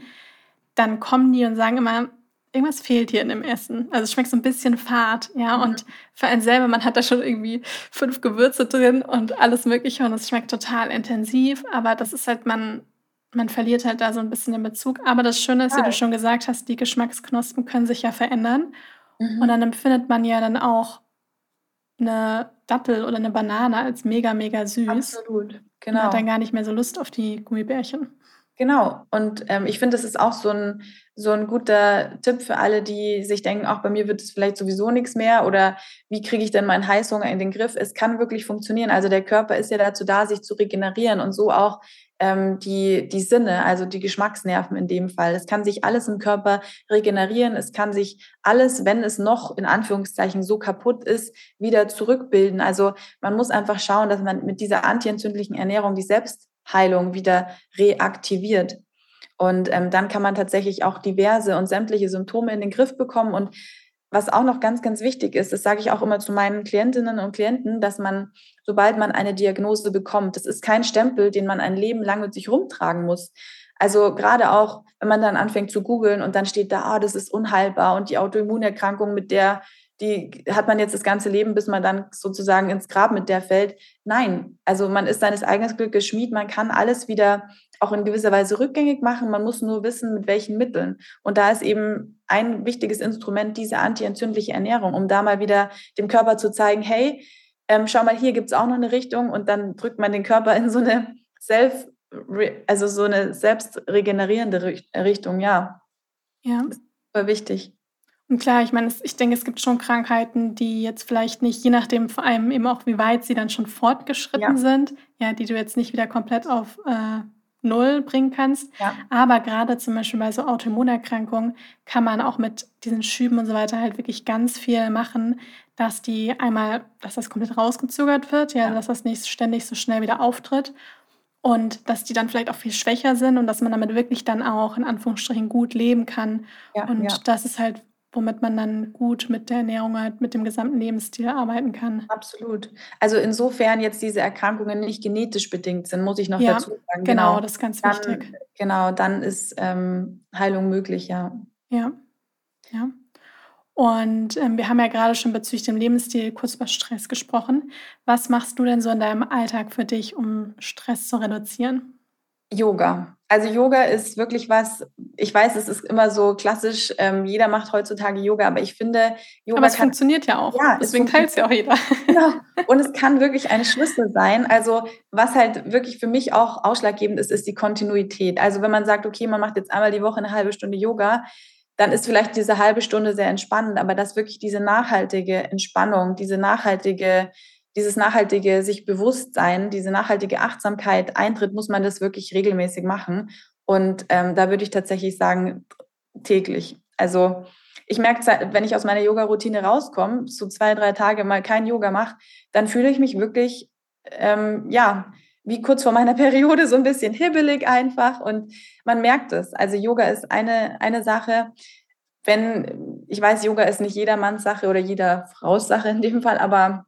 dann kommen die und sagen immer, irgendwas fehlt hier in dem Essen. Also es schmeckt so ein bisschen fad, ja. Mhm. Und für einen selber, man hat da schon irgendwie fünf Gewürze drin und alles Mögliche und es schmeckt total intensiv. Aber das ist halt, man, man verliert halt da so ein bisschen den Bezug. Aber das Schöne ist, wie du schon gesagt hast, die Geschmacksknospen können sich ja verändern. Mhm. Und dann empfindet man ja dann auch eine Dattel oder eine Banane als mega, mega süß. Absolut, genau. Und hat dann gar nicht mehr so Lust auf die Gummibärchen. Genau. Und ähm, ich finde, das ist auch so ein, so ein guter Tipp für alle, die sich denken, auch bei mir wird es vielleicht sowieso nichts mehr oder wie kriege ich denn meinen Heißhunger in den Griff? Es kann wirklich funktionieren. Also der Körper ist ja dazu da, sich zu regenerieren und so auch ähm, die, die Sinne, also die Geschmacksnerven in dem Fall. Es kann sich alles im Körper regenerieren. Es kann sich alles, wenn es noch in Anführungszeichen so kaputt ist, wieder zurückbilden. Also man muss einfach schauen, dass man mit dieser antientzündlichen Ernährung die Selbstheilung wieder reaktiviert. Und ähm, dann kann man tatsächlich auch diverse und sämtliche Symptome in den Griff bekommen. Und was auch noch ganz, ganz wichtig ist, das sage ich auch immer zu meinen Klientinnen und Klienten, dass man, sobald man eine Diagnose bekommt, das ist kein Stempel, den man ein Leben lang mit sich rumtragen muss. Also gerade auch, wenn man dann anfängt zu googeln und dann steht da, ah, das ist unheilbar und die Autoimmunerkrankung, mit der, die hat man jetzt das ganze Leben, bis man dann sozusagen ins Grab mit der fällt. Nein, also man ist seines eigenen Glückes Schmied, man kann alles wieder auch in gewisser Weise rückgängig machen. Man muss nur wissen, mit welchen Mitteln. Und da ist eben ein wichtiges Instrument diese antientzündliche Ernährung, um da mal wieder dem Körper zu zeigen, hey, ähm, schau mal, hier gibt es auch noch eine Richtung und dann drückt man den Körper in so eine Self, also so eine selbstregenerierende Richtung, ja. Ja. Das ist super wichtig. Und klar, ich meine, ich denke, es gibt schon Krankheiten, die jetzt vielleicht nicht, je nachdem vor allem eben auch, wie weit sie dann schon fortgeschritten ja. sind, ja, die du jetzt nicht wieder komplett auf äh, Null bringen kannst. Ja. Aber gerade zum Beispiel bei so Autoimmunerkrankungen kann man auch mit diesen Schüben und so weiter halt wirklich ganz viel machen, dass die einmal, dass das komplett rausgezögert wird, ja, ja. dass das nicht ständig so schnell wieder auftritt und dass die dann vielleicht auch viel schwächer sind und dass man damit wirklich dann auch in Anführungsstrichen gut leben kann. Ja, und ja. das ist halt womit man dann gut mit der Ernährung, halt mit dem gesamten Lebensstil arbeiten kann. Absolut. Also insofern jetzt diese Erkrankungen nicht genetisch bedingt sind, muss ich noch ja, dazu sagen. Genau, genau, das ist ganz dann, wichtig. Genau, dann ist ähm, Heilung möglich, ja. Ja, ja. Und ähm, wir haben ja gerade schon bezüglich dem Lebensstil kurz über Stress gesprochen. Was machst du denn so in deinem Alltag für dich, um Stress zu reduzieren? Yoga. Also Yoga ist wirklich was, ich weiß, es ist immer so klassisch, ähm, jeder macht heutzutage Yoga, aber ich finde, Yoga. Aber es kann, funktioniert ja auch. Ja, Deswegen teilt es ja auch jeder. Genau. Und es kann wirklich ein Schlüssel sein. Also, was halt wirklich für mich auch ausschlaggebend ist, ist die Kontinuität. Also, wenn man sagt, okay, man macht jetzt einmal die Woche eine halbe Stunde Yoga, dann ist vielleicht diese halbe Stunde sehr entspannend, aber dass wirklich diese nachhaltige Entspannung, diese nachhaltige dieses nachhaltige sich bewusst sein, diese nachhaltige Achtsamkeit eintritt, muss man das wirklich regelmäßig machen. Und ähm, da würde ich tatsächlich sagen, täglich. Also ich merke, wenn ich aus meiner Yoga-Routine rauskomme, so zwei, drei Tage mal kein Yoga mache, dann fühle ich mich wirklich, ähm, ja, wie kurz vor meiner Periode, so ein bisschen hibbelig einfach. Und man merkt es. Also Yoga ist eine, eine Sache. Wenn, ich weiß, Yoga ist nicht jedermanns Sache oder jeder Frau's Sache in dem Fall, aber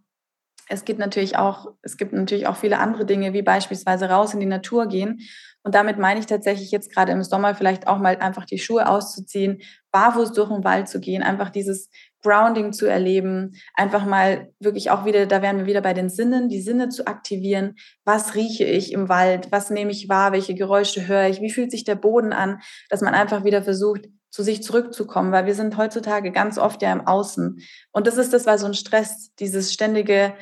es gibt natürlich auch, es gibt natürlich auch viele andere Dinge, wie beispielsweise raus in die Natur gehen. Und damit meine ich tatsächlich jetzt gerade im Sommer vielleicht auch mal einfach die Schuhe auszuziehen barfuß durch den Wald zu gehen, einfach dieses Grounding zu erleben, einfach mal wirklich auch wieder, da wären wir wieder bei den Sinnen, die Sinne zu aktivieren. Was rieche ich im Wald? Was nehme ich wahr? Welche Geräusche höre ich? Wie fühlt sich der Boden an? Dass man einfach wieder versucht, zu sich zurückzukommen, weil wir sind heutzutage ganz oft ja im Außen. Und das ist das, weil so ein Stress, dieses ständige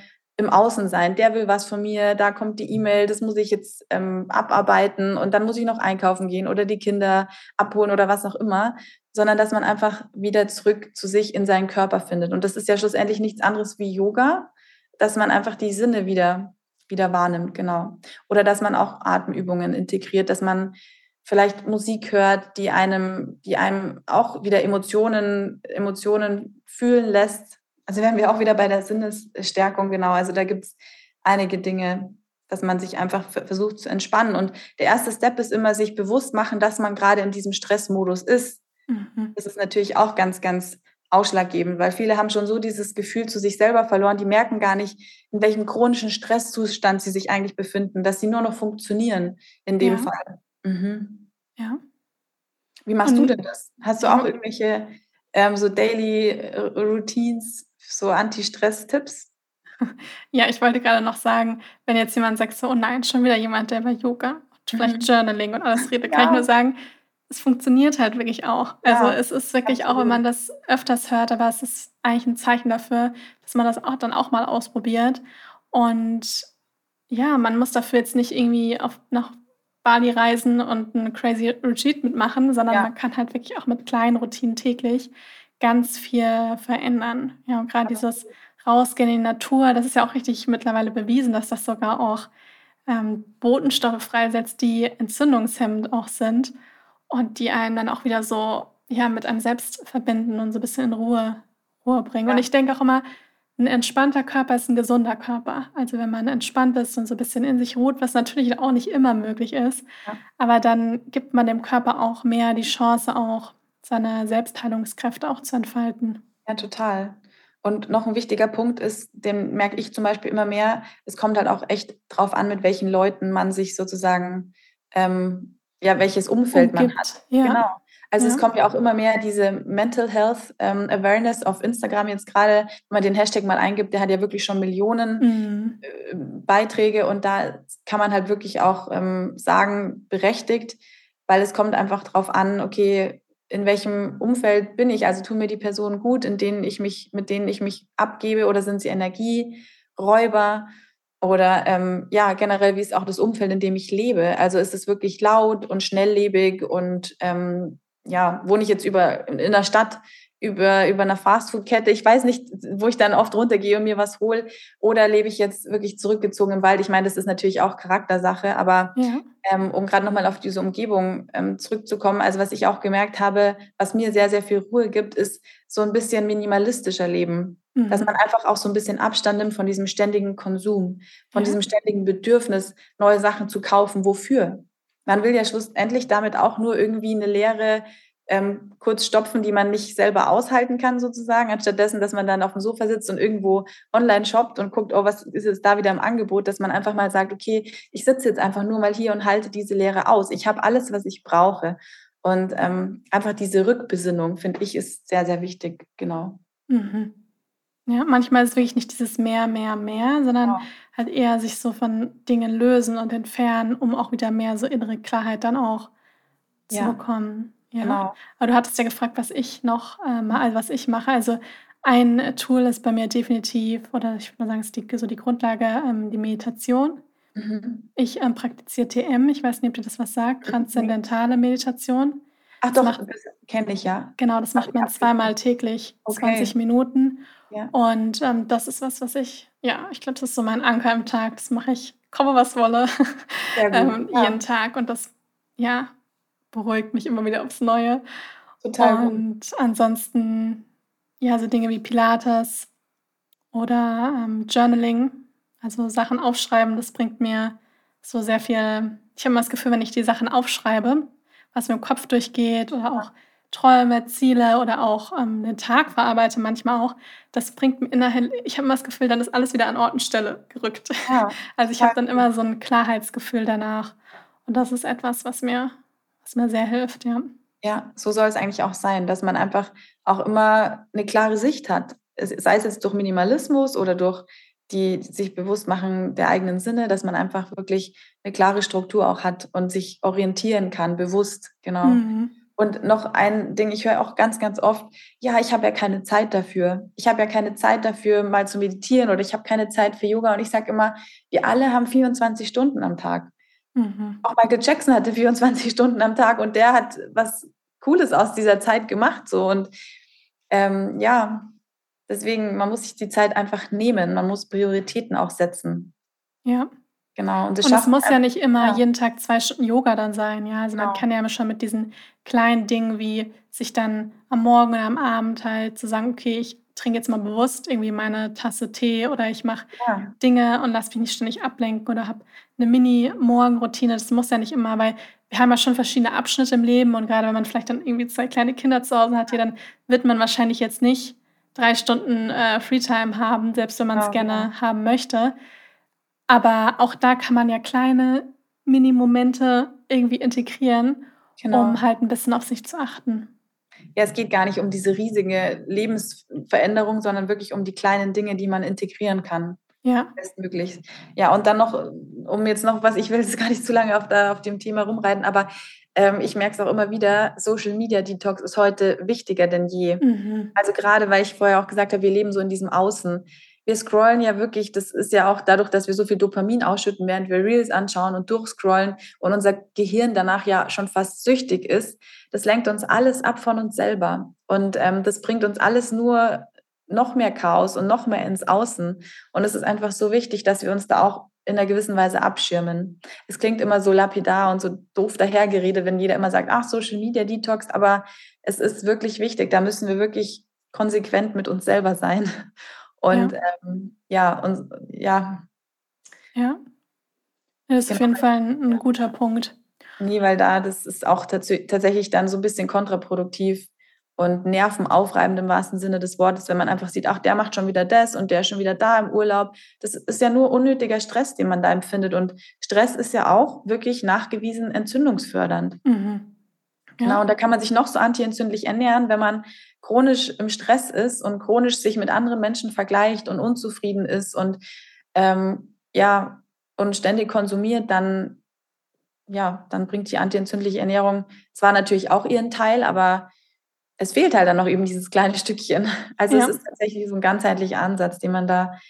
im Außen sein. Der will was von mir, da kommt die E-Mail, das muss ich jetzt ähm, abarbeiten und dann muss ich noch einkaufen gehen oder die Kinder abholen oder was auch immer, sondern dass man einfach wieder zurück zu sich in seinen Körper findet. Und das ist ja schlussendlich nichts anderes wie Yoga, dass man einfach die Sinne wieder, wieder wahrnimmt, genau. Oder dass man auch Atemübungen integriert, dass man vielleicht Musik hört, die einem, die einem auch wieder Emotionen, Emotionen fühlen lässt. Also wären wir auch wieder bei der Sinnesstärkung, genau. Also da gibt es einige Dinge, dass man sich einfach versucht zu entspannen. Und der erste Step ist immer, sich bewusst machen, dass man gerade in diesem Stressmodus ist. Mhm. Das ist natürlich auch ganz, ganz ausschlaggebend, weil viele haben schon so dieses Gefühl zu sich selber verloren, die merken gar nicht, in welchem chronischen Stresszustand sie sich eigentlich befinden, dass sie nur noch funktionieren in dem ja. Fall. Mhm. Ja. Wie machst Und, du denn das? Hast du auch irgendwelche ähm, so Daily äh, Routines, so Anti-Stress-Tipps? Ja, ich wollte gerade noch sagen, wenn jetzt jemand sagt, so, oh nein, schon wieder jemand, der über Yoga und vielleicht mhm. Journaling und alles redet, ja. kann ich nur sagen, es funktioniert halt wirklich auch. Also ja, es ist wirklich absolut. auch, wenn man das öfters hört, aber es ist eigentlich ein Zeichen dafür, dass man das auch dann auch mal ausprobiert. Und ja, man muss dafür jetzt nicht irgendwie auf, nach Bali reisen und ein crazy Retreat mitmachen, sondern ja. man kann halt wirklich auch mit kleinen Routinen täglich ganz viel verändern. Ja, und gerade dieses Rausgehen in die Natur, das ist ja auch richtig mittlerweile bewiesen, dass das sogar auch ähm, Botenstoffe freisetzt, die entzündungshemmend auch sind und die einen dann auch wieder so ja, mit einem selbst verbinden und so ein bisschen in Ruhe, Ruhe bringen. Ja. Und ich denke auch immer, ein entspannter Körper ist ein gesunder Körper. Also wenn man entspannt ist und so ein bisschen in sich ruht, was natürlich auch nicht immer möglich ist, ja. aber dann gibt man dem Körper auch mehr die Chance, auch seine Selbstheilungskräfte auch zu entfalten. Ja, total. Und noch ein wichtiger Punkt ist, den merke ich zum Beispiel immer mehr, es kommt halt auch echt drauf an, mit welchen Leuten man sich sozusagen, ähm, ja, welches Umfeld Umgibt. man hat. Ja. Genau. Also ja. es kommt ja auch immer mehr diese Mental Health ähm, Awareness auf Instagram jetzt gerade, wenn man den Hashtag mal eingibt, der hat ja wirklich schon Millionen mhm. äh, Beiträge und da kann man halt wirklich auch ähm, sagen, berechtigt, weil es kommt einfach drauf an, okay, in welchem Umfeld bin ich? Also tun mir die Personen gut, in denen ich mich, mit denen ich mich abgebe oder sind sie Energieräuber? Oder ähm, ja, generell, wie ist auch das Umfeld, in dem ich lebe? Also ist es wirklich laut und schnelllebig und ähm, ja, wohne ich jetzt über in der Stadt über, über einer Fastfood-Kette. Ich weiß nicht, wo ich dann oft runtergehe und mir was hole. Oder lebe ich jetzt wirklich zurückgezogen im Wald? Ich meine, das ist natürlich auch Charaktersache, aber ja. ähm, um gerade nochmal auf diese Umgebung ähm, zurückzukommen, also was ich auch gemerkt habe, was mir sehr, sehr viel Ruhe gibt, ist so ein bisschen minimalistischer Leben. Mhm. Dass man einfach auch so ein bisschen Abstand nimmt von diesem ständigen Konsum, von ja. diesem ständigen Bedürfnis, neue Sachen zu kaufen. Wofür? Man will ja schlussendlich damit auch nur irgendwie eine leere ähm, kurz stopfen, die man nicht selber aushalten kann, sozusagen, anstatt dessen, dass man dann auf dem Sofa sitzt und irgendwo online shoppt und guckt, oh, was ist jetzt da wieder im Angebot, dass man einfach mal sagt, okay, ich sitze jetzt einfach nur mal hier und halte diese Lehre aus. Ich habe alles, was ich brauche. Und ähm, einfach diese Rückbesinnung, finde ich, ist sehr, sehr wichtig, genau. Mhm. Ja, manchmal ist wirklich nicht dieses mehr, mehr, mehr, sondern ja. halt eher sich so von Dingen lösen und entfernen, um auch wieder mehr so innere Klarheit dann auch zu ja. bekommen. Ja, Genau. aber du hattest ja gefragt, was ich noch, ähm, also was ich mache. Also ein Tool ist bei mir definitiv, oder ich würde mal sagen, es ist die, so die Grundlage, ähm, die Meditation. Mhm. Ich ähm, praktiziere TM. Ich weiß nicht, ob dir das was sagt. Transzendentale Meditation. Ach doch, das kenne ich ja. Genau, das macht man zweimal täglich, okay. 20 Minuten. Ja. Und ähm, das ist was, was ich, ja, ich glaube, das ist so mein Anker im Tag. Das mache ich, komme was wolle, ähm, ja. jeden Tag. Und das, ja, beruhigt mich immer wieder aufs Neue. Total. Und gut. ansonsten, ja, so Dinge wie Pilates oder ähm, Journaling, also Sachen aufschreiben, das bringt mir so sehr viel. Ich habe immer das Gefühl, wenn ich die Sachen aufschreibe, was mir im Kopf durchgeht oder auch Träume, Ziele oder auch ähm, den Tag verarbeite manchmal auch, das bringt mir innerhalb, ich habe immer das Gefühl, dann ist alles wieder an Ort und Stelle gerückt. Ja, also ich habe dann immer so ein Klarheitsgefühl danach. Und das ist etwas, was mir was mir sehr hilft, ja. Ja, so soll es eigentlich auch sein, dass man einfach auch immer eine klare Sicht hat. Sei es jetzt durch Minimalismus oder durch die sich bewusst machen der eigenen Sinne, dass man einfach wirklich eine klare Struktur auch hat und sich orientieren kann, bewusst, genau. Mhm. Und noch ein Ding, ich höre auch ganz, ganz oft, ja, ich habe ja keine Zeit dafür. Ich habe ja keine Zeit dafür, mal zu meditieren oder ich habe keine Zeit für Yoga. Und ich sage immer, wir alle haben 24 Stunden am Tag. Mhm. Auch Michael Jackson hatte 24 Stunden am Tag und der hat was Cooles aus dieser Zeit gemacht. So. Und ähm, ja, deswegen, man muss sich die Zeit einfach nehmen. Man muss Prioritäten auch setzen. Ja. Genau. Und, und es muss ja nicht immer ja. jeden Tag zwei Stunden Yoga dann sein. Ja, also genau. man kann ja schon mit diesen kleinen Dingen wie sich dann am Morgen oder am Abend halt zu sagen, okay, ich trinke jetzt mal bewusst irgendwie meine Tasse Tee oder ich mache ja. Dinge und lasse mich nicht ständig ablenken oder habe eine Mini-Morgenroutine. Das muss ja nicht immer, weil wir haben ja schon verschiedene Abschnitte im Leben und gerade wenn man vielleicht dann irgendwie zwei kleine Kinder zu Hause hat, ja, dann wird man wahrscheinlich jetzt nicht drei Stunden äh, Freetime haben, selbst wenn man es genau, gerne ja. haben möchte. Aber auch da kann man ja kleine Mini-Momente irgendwie integrieren, genau. um halt ein bisschen auf sich zu achten. Ja, es geht gar nicht um diese riesige Lebensveränderung, sondern wirklich um die kleinen Dinge, die man integrieren kann. Ja. Bestmöglich. Ja, und dann noch, um jetzt noch was, ich will jetzt gar nicht zu lange auf, da, auf dem Thema rumreiten, aber ähm, ich merke es auch immer wieder, Social Media Detox ist heute wichtiger denn je. Mhm. Also gerade, weil ich vorher auch gesagt habe, wir leben so in diesem Außen wir scrollen ja wirklich, das ist ja auch dadurch, dass wir so viel Dopamin ausschütten, während wir Reels anschauen und durchscrollen und unser Gehirn danach ja schon fast süchtig ist, das lenkt uns alles ab von uns selber. Und ähm, das bringt uns alles nur noch mehr Chaos und noch mehr ins Außen. Und es ist einfach so wichtig, dass wir uns da auch in einer gewissen Weise abschirmen. Es klingt immer so lapidar und so doof dahergeredet, wenn jeder immer sagt, ach, Social Media Detox, aber es ist wirklich wichtig. Da müssen wir wirklich konsequent mit uns selber sein und ja, ähm, ja und ja. Ja. Das ist genau. auf jeden Fall ein, ein, guter Punkt. Nee, weil da, das ist auch tatsächlich dann so ein bisschen kontraproduktiv und nervenaufreibend im wahrsten Sinne des Wortes, wenn man einfach sieht, ach, der macht schon wieder das und der ist schon wieder da im Urlaub. Das ist ja nur unnötiger Stress, den man da empfindet. Und Stress ist ja auch wirklich nachgewiesen entzündungsfördernd. Mhm. Ja. Genau, und da kann man sich noch so antientzündlich ernähren, wenn man chronisch im Stress ist und chronisch sich mit anderen Menschen vergleicht und unzufrieden ist und ähm, ja und ständig konsumiert, dann ja, dann bringt die antientzündliche Ernährung zwar natürlich auch ihren Teil, aber es fehlt halt dann noch eben dieses kleine Stückchen. Also ja. es ist tatsächlich so ein ganzheitlicher Ansatz, den man da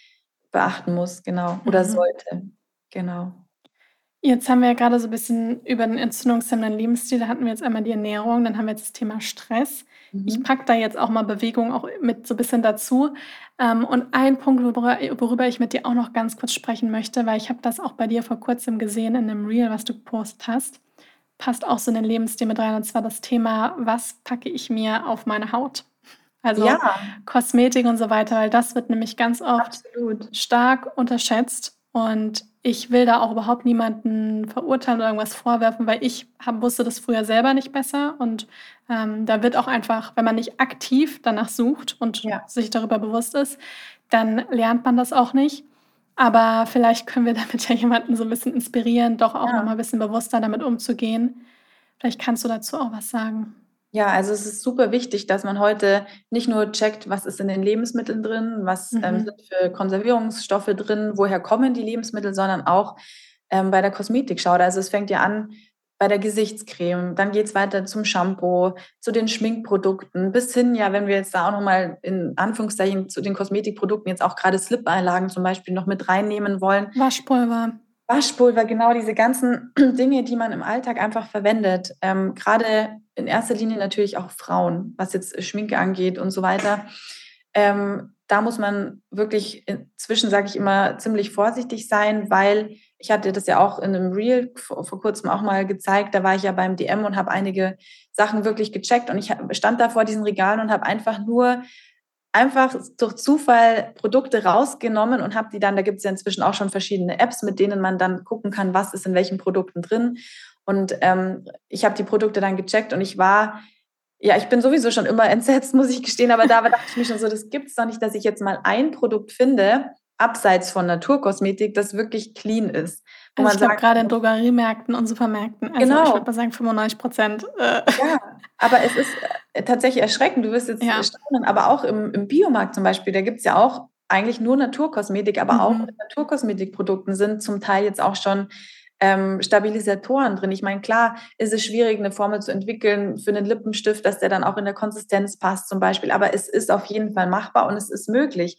beachten muss, genau, oder mhm. sollte. Genau. Jetzt haben wir ja gerade so ein bisschen über den entzündungshemmenden Lebensstil, da hatten wir jetzt einmal die Ernährung, dann haben wir jetzt das Thema Stress. Ich mhm. packe da jetzt auch mal Bewegung auch mit so ein bisschen dazu. Ähm, und ein Punkt, worüber ich mit dir auch noch ganz kurz sprechen möchte, weil ich habe das auch bei dir vor Kurzem gesehen in einem Reel, was du gepostet hast, passt auch so in den Lebensstil mit rein, und zwar das Thema: „Was packe ich mir auf meine Haut?“ Also, Ja. Kosmetik und so weiter, weil das wird nämlich ganz oft Absolut. stark unterschätzt. Und ich will da auch überhaupt niemanden verurteilen oder irgendwas vorwerfen, weil ich hab, wusste das früher selber nicht besser. Und ähm, da wird auch einfach, wenn man nicht aktiv danach sucht und ja. sich darüber bewusst ist, dann lernt man das auch nicht. Aber vielleicht können wir damit ja jemanden so ein bisschen inspirieren, doch auch ja. noch mal ein bisschen bewusster damit umzugehen. Vielleicht kannst du dazu auch was sagen. Ja, also es ist super wichtig, dass man heute nicht nur checkt, was ist in den Lebensmitteln drin, was ähm, mhm. sind für Konservierungsstoffe drin, woher kommen die Lebensmittel, sondern auch ähm, bei der Kosmetik schaut. Also es fängt ja an bei der Gesichtscreme, dann geht es weiter zum Shampoo, zu den Schminkprodukten, bis hin, ja, wenn wir jetzt da auch nochmal in Anführungszeichen zu den Kosmetikprodukten jetzt auch gerade Slip-Einlagen zum Beispiel noch mit reinnehmen wollen. Waschpulver. Waschpulver, genau diese ganzen Dinge, die man im Alltag einfach verwendet. Ähm, Gerade in erster Linie natürlich auch Frauen, was jetzt Schminke angeht und so weiter. Ähm, da muss man wirklich inzwischen, sage ich immer, ziemlich vorsichtig sein, weil ich hatte das ja auch in einem Reel vor, vor kurzem auch mal gezeigt. Da war ich ja beim DM und habe einige Sachen wirklich gecheckt und ich stand da vor diesen Regalen und habe einfach nur einfach durch Zufall Produkte rausgenommen und habe die dann, da gibt es ja inzwischen auch schon verschiedene Apps, mit denen man dann gucken kann, was ist in welchen Produkten drin. Und ähm, ich habe die Produkte dann gecheckt und ich war, ja, ich bin sowieso schon immer entsetzt, muss ich gestehen, aber da dachte ich mir schon so, das gibt es doch nicht, dass ich jetzt mal ein Produkt finde, abseits von Naturkosmetik, das wirklich clean ist. Also ich glaube gerade in Drogeriemärkten und Supermärkten. Also genau. ich würde mal sagen 95 Prozent. Äh. Ja, aber es ist äh, tatsächlich erschreckend. Du wirst jetzt ja. staunen, aber auch im, im Biomarkt zum Beispiel, da gibt es ja auch eigentlich nur Naturkosmetik, aber mhm. auch in Naturkosmetikprodukten sind zum Teil jetzt auch schon ähm, Stabilisatoren drin. Ich meine, klar ist es schwierig, eine Formel zu entwickeln für einen Lippenstift, dass der dann auch in der Konsistenz passt zum Beispiel, aber es ist auf jeden Fall machbar und es ist möglich.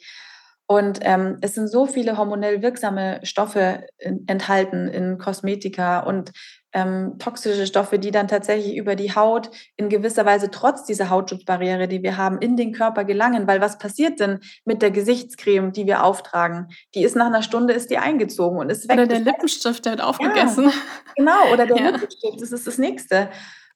Und ähm, es sind so viele hormonell wirksame Stoffe in, enthalten in Kosmetika und ähm, toxische Stoffe, die dann tatsächlich über die Haut in gewisser Weise trotz dieser Hautschutzbarriere, die wir haben, in den Körper gelangen. Weil was passiert denn mit der Gesichtscreme, die wir auftragen? Die ist nach einer Stunde ist die eingezogen und ist weg. Oder der Lippenstift, der wird aufgegessen. Ja, genau, oder der ja. Lippenstift, das ist das Nächste.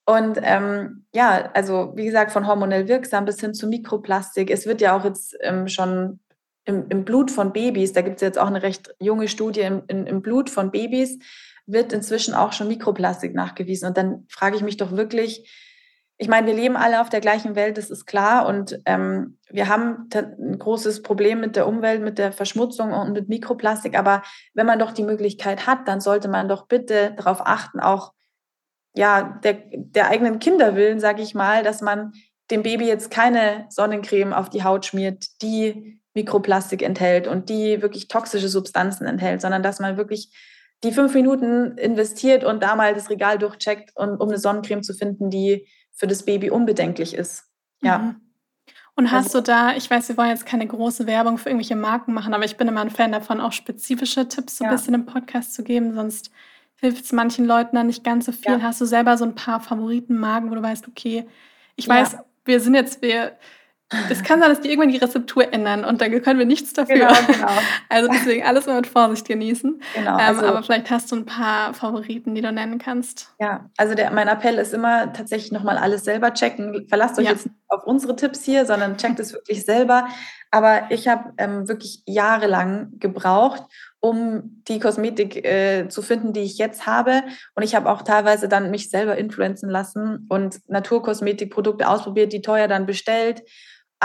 Und ähm, ja, also wie gesagt, von hormonell wirksam bis hin zu Mikroplastik. Es wird ja auch jetzt ähm, schon im, im Blut von Babys, da gibt es jetzt auch eine recht junge Studie im, in, im Blut von Babys, wird inzwischen auch schon Mikroplastik nachgewiesen. Und dann frage ich mich doch wirklich, ich meine, wir leben alle auf der gleichen Welt, das ist klar. Und ähm, wir haben ein großes Problem mit der Umwelt, mit der Verschmutzung und mit Mikroplastik. Aber wenn man doch die Möglichkeit hat, dann sollte man doch bitte darauf achten, auch ja, der, der eigenen Kinder willen, sage ich mal, dass man dem Baby jetzt keine Sonnencreme auf die Haut schmiert, die Mikroplastik enthält und die wirklich toxische Substanzen enthält, sondern dass man wirklich die fünf Minuten investiert und da mal das Regal durchcheckt, und, um eine Sonnencreme zu finden, die für das Baby unbedenklich ist. Ja. Mhm. Und hast also, du da, ich weiß, wir wollen jetzt keine große Werbung für irgendwelche Marken machen, aber ich bin immer ein Fan davon, auch spezifische Tipps so ein ja. bisschen im Podcast zu geben, sonst hilft es manchen Leuten dann nicht ganz so viel. Ja. Hast du selber so ein paar Favoritenmarken, wo du weißt, okay, ich weiß, ja. wir sind jetzt, wir es kann sein, dass die irgendwann die Rezeptur ändern und dann können wir nichts dafür. Genau, genau. Also deswegen alles mal mit Vorsicht genießen. Genau, ähm, also, aber vielleicht hast du ein paar Favoriten, die du nennen kannst. Ja, also der, mein Appell ist immer tatsächlich nochmal alles selber checken. Verlasst euch ja. jetzt nicht auf unsere Tipps hier, sondern checkt es wirklich selber. Aber ich habe ähm, wirklich jahrelang gebraucht, um die Kosmetik äh, zu finden, die ich jetzt habe. Und ich habe auch teilweise dann mich selber influenzen lassen und Naturkosmetikprodukte ausprobiert, die teuer dann bestellt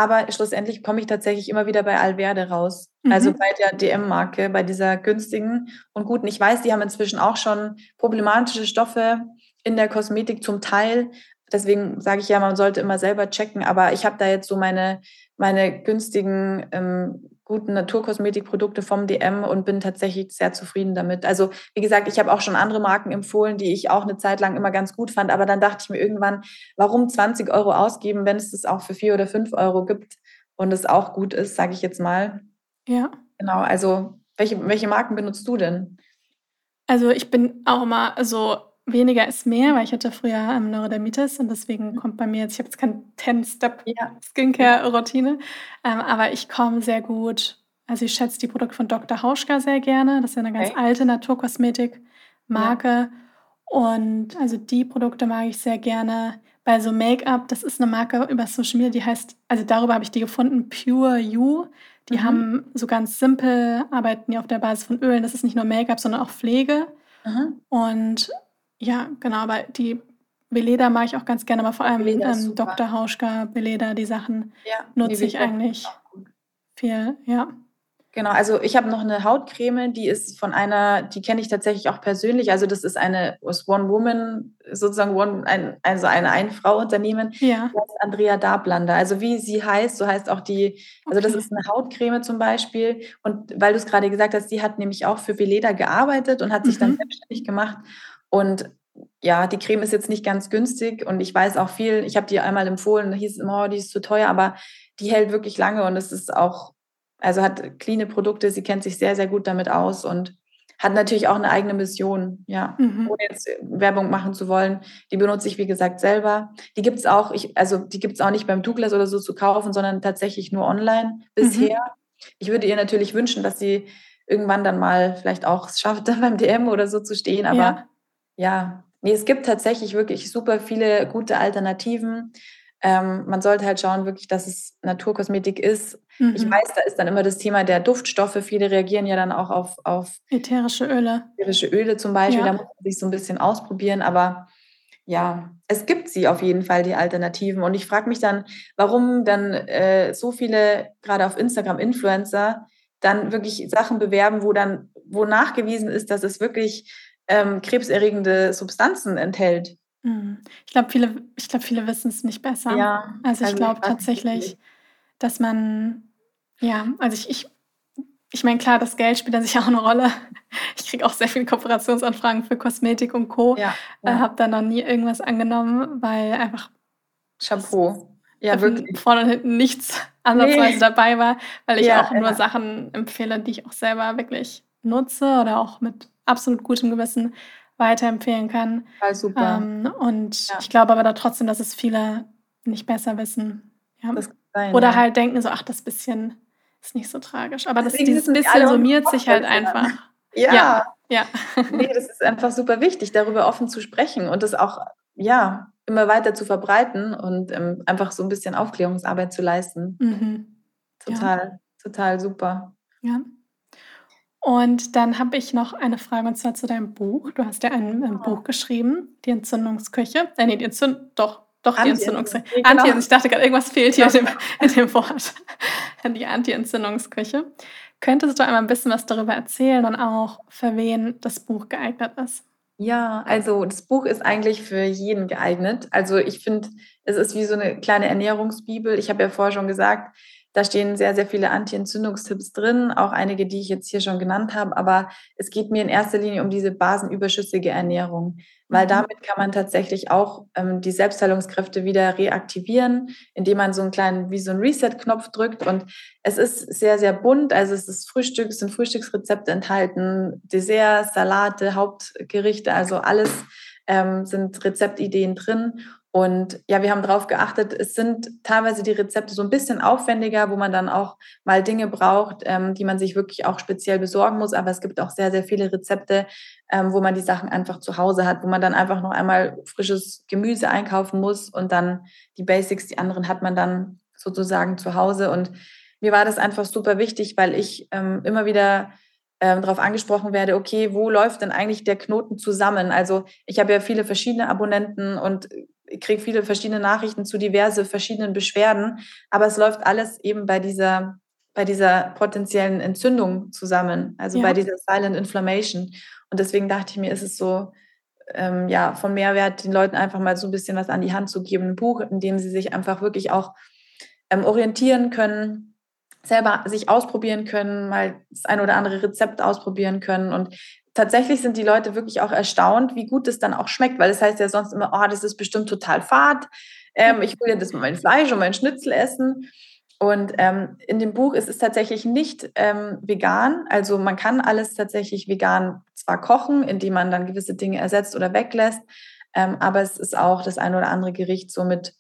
aber schlussendlich komme ich tatsächlich immer wieder bei Alverde raus. Also mhm. Also bei der DM-Marke, bei dieser günstigen und guten. Ich weiß, die haben inzwischen auch schon problematische Stoffe in der Kosmetik zum Teil. Deswegen sage ich ja, man sollte immer selber checken. Aber ich habe da jetzt so meine, meine günstigen ähm, guten Naturkosmetikprodukte vom DM und bin tatsächlich sehr zufrieden damit. Also wie gesagt, ich habe auch schon andere Marken empfohlen, die ich auch eine Zeit lang immer ganz gut fand, aber dann dachte ich mir irgendwann, warum 20 Euro ausgeben, wenn es das auch für vier oder fünf Euro gibt und es auch gut ist, sage ich jetzt mal. Ja. Genau, also welche, welche Marken benutzt du denn? Also ich bin auch immer so weniger ist mehr, weil ich hatte früher ähm, Neurodermitis und deswegen mhm. kommt bei mir jetzt, ich habe jetzt keine 10-Step-Skincare-Routine, ähm, aber ich komme sehr gut, also ich schätze die Produkte von Dr. Hauschka sehr gerne. Das ist ja eine ganz okay. alte Naturkosmetik-Marke. Ja. Und also die Produkte mag ich sehr gerne. Bei so Make-up, das ist eine Marke über Social Media, die heißt, also darüber habe ich die gefunden, Pure You. Die mhm. haben so ganz simpel, arbeiten die auf der Basis von Ölen. Das ist nicht nur Make-up, sondern auch Pflege. Mhm. Und ja, genau, aber die Beleder mag ich auch ganz gerne, aber vor allem ähm, Dr. Hauschka, Beleder, die Sachen ja, nutze ich eigentlich viel, ja. Genau, also ich habe noch eine Hautcreme, die ist von einer, die kenne ich tatsächlich auch persönlich. Also das ist eine One Woman, sozusagen One, ein, also eine Ein-Frau-Unternehmen. Ja. Das ist Andrea Dablander. Also wie sie heißt, so heißt auch die, also okay. das ist eine Hautcreme zum Beispiel. Und weil du es gerade gesagt hast, die hat nämlich auch für Veleda gearbeitet und hat sich mhm. dann selbstständig gemacht. Und ja, die Creme ist jetzt nicht ganz günstig und ich weiß auch viel, ich habe die einmal empfohlen, da hieß es immer, oh, die ist zu teuer, aber die hält wirklich lange und es ist auch, also hat cleane Produkte, sie kennt sich sehr, sehr gut damit aus und hat natürlich auch eine eigene Mission, ja, mhm. ohne jetzt Werbung machen zu wollen. Die benutze ich, wie gesagt, selber. Die gibt es auch, ich, also die gibt es auch nicht beim Douglas oder so zu kaufen, sondern tatsächlich nur online bisher. Mhm. Ich würde ihr natürlich wünschen, dass sie irgendwann dann mal vielleicht auch es schafft, da beim DM oder so zu stehen, aber ja, ja Nee, es gibt tatsächlich wirklich super viele gute Alternativen. Ähm, man sollte halt schauen, wirklich, dass es Naturkosmetik ist. Mhm. Ich weiß, da ist dann immer das Thema der Duftstoffe. Viele reagieren ja dann auch auf, auf ätherische Öle. Ätherische Öle zum Beispiel. Ja. Da muss man sich so ein bisschen ausprobieren. Aber ja, es gibt sie auf jeden Fall, die Alternativen. Und ich frage mich dann, warum dann äh, so viele, gerade auf Instagram, Influencer, dann wirklich Sachen bewerben, wo dann wo nachgewiesen ist, dass es wirklich ähm, krebserregende Substanzen enthält. Mhm. Ich glaube, viele, ich glaub, viele wissen es nicht besser. Ja, also ich also glaube tatsächlich, dass man, ja, also ich, ich, ich meine, klar, das Geld spielt da sicher auch eine Rolle. Ich kriege auch sehr viele Kooperationsanfragen für Kosmetik und Co. Ja, ja. Äh, habe da noch nie irgendwas angenommen, weil einfach Chapeau. Ja, wirklich. Vorne und hinten nichts ansatzweise nee. dabei war, weil ich ja, auch nur Sachen empfehle, die ich auch selber wirklich nutze oder auch mit absolut gutem Gewissen weiterempfehlen kann. Voll super. Ähm, und ja. ich glaube aber da trotzdem, dass es viele nicht besser wissen. Ja. Sein, oder ja. halt denken so, ach, das bisschen ist nicht so tragisch. Aber das, dieses bisschen summiert sich halt einfach. Ja. ja. ja. nee, das ist einfach super wichtig, darüber offen zu sprechen und das auch, ja, immer weiter zu verbreiten und ähm, einfach so ein bisschen Aufklärungsarbeit zu leisten. Mhm. Total, ja. total super. Ja. Und dann habe ich noch eine Frage und zwar zu deinem Buch. Du hast ja ein, ein Buch geschrieben, die Entzündungsküche. Äh, nee, die Entzündung, doch, doch, die Entzündungsküche. Genau. Anti ich dachte gerade, irgendwas fehlt hier in dem, in dem Wort. die Anti-Entzündungsküche. Könntest du einmal ein bisschen was darüber erzählen und auch für wen das Buch geeignet ist? Ja, also das Buch ist eigentlich für jeden geeignet. Also ich finde, es ist wie so eine kleine Ernährungsbibel. Ich habe ja vorher schon gesagt, da stehen sehr, sehr viele Anti-Entzündungstipps drin, auch einige, die ich jetzt hier schon genannt habe. Aber es geht mir in erster Linie um diese basenüberschüssige Ernährung, weil mhm. damit kann man tatsächlich auch ähm, die Selbstheilungskräfte wieder reaktivieren, indem man so einen kleinen, wie so einen Reset-Knopf drückt. Und es ist sehr, sehr bunt. Also es ist Frühstück, es sind Frühstücksrezepte enthalten, Desserts, Salate, Hauptgerichte, also alles ähm, sind Rezeptideen drin. Und ja, wir haben darauf geachtet, es sind teilweise die Rezepte so ein bisschen aufwendiger, wo man dann auch mal Dinge braucht, ähm, die man sich wirklich auch speziell besorgen muss. Aber es gibt auch sehr, sehr viele Rezepte, ähm, wo man die Sachen einfach zu Hause hat, wo man dann einfach noch einmal frisches Gemüse einkaufen muss und dann die Basics, die anderen hat man dann sozusagen zu Hause. Und mir war das einfach super wichtig, weil ich ähm, immer wieder ähm, darauf angesprochen werde, okay, wo läuft denn eigentlich der Knoten zusammen? Also ich habe ja viele verschiedene Abonnenten und kriege viele verschiedene Nachrichten zu diverse verschiedenen Beschwerden, aber es läuft alles eben bei dieser, bei dieser potenziellen Entzündung zusammen, also ja. bei dieser Silent Inflammation. Und deswegen dachte ich mir, ist es so, ähm, ja, von Mehrwert, den Leuten einfach mal so ein bisschen was an die Hand zu geben, ein Buch, in dem sie sich einfach wirklich auch ähm, orientieren können, selber sich ausprobieren können, mal das ein oder andere Rezept ausprobieren können und tatsächlich sind die Leute wirklich auch erstaunt, wie gut es dann auch schmeckt, weil das heißt ja sonst immer, oh, das ist bestimmt total fad. Ähm, ich will ja das mit mein Fleisch und mein Schnitzel essen. Und ähm, in dem Buch ist es tatsächlich nicht ähm, vegan. Also man kann alles tatsächlich vegan zwar kochen, indem man dann gewisse Dinge ersetzt oder weglässt, ähm, aber es ist auch das ein oder andere Gericht so mit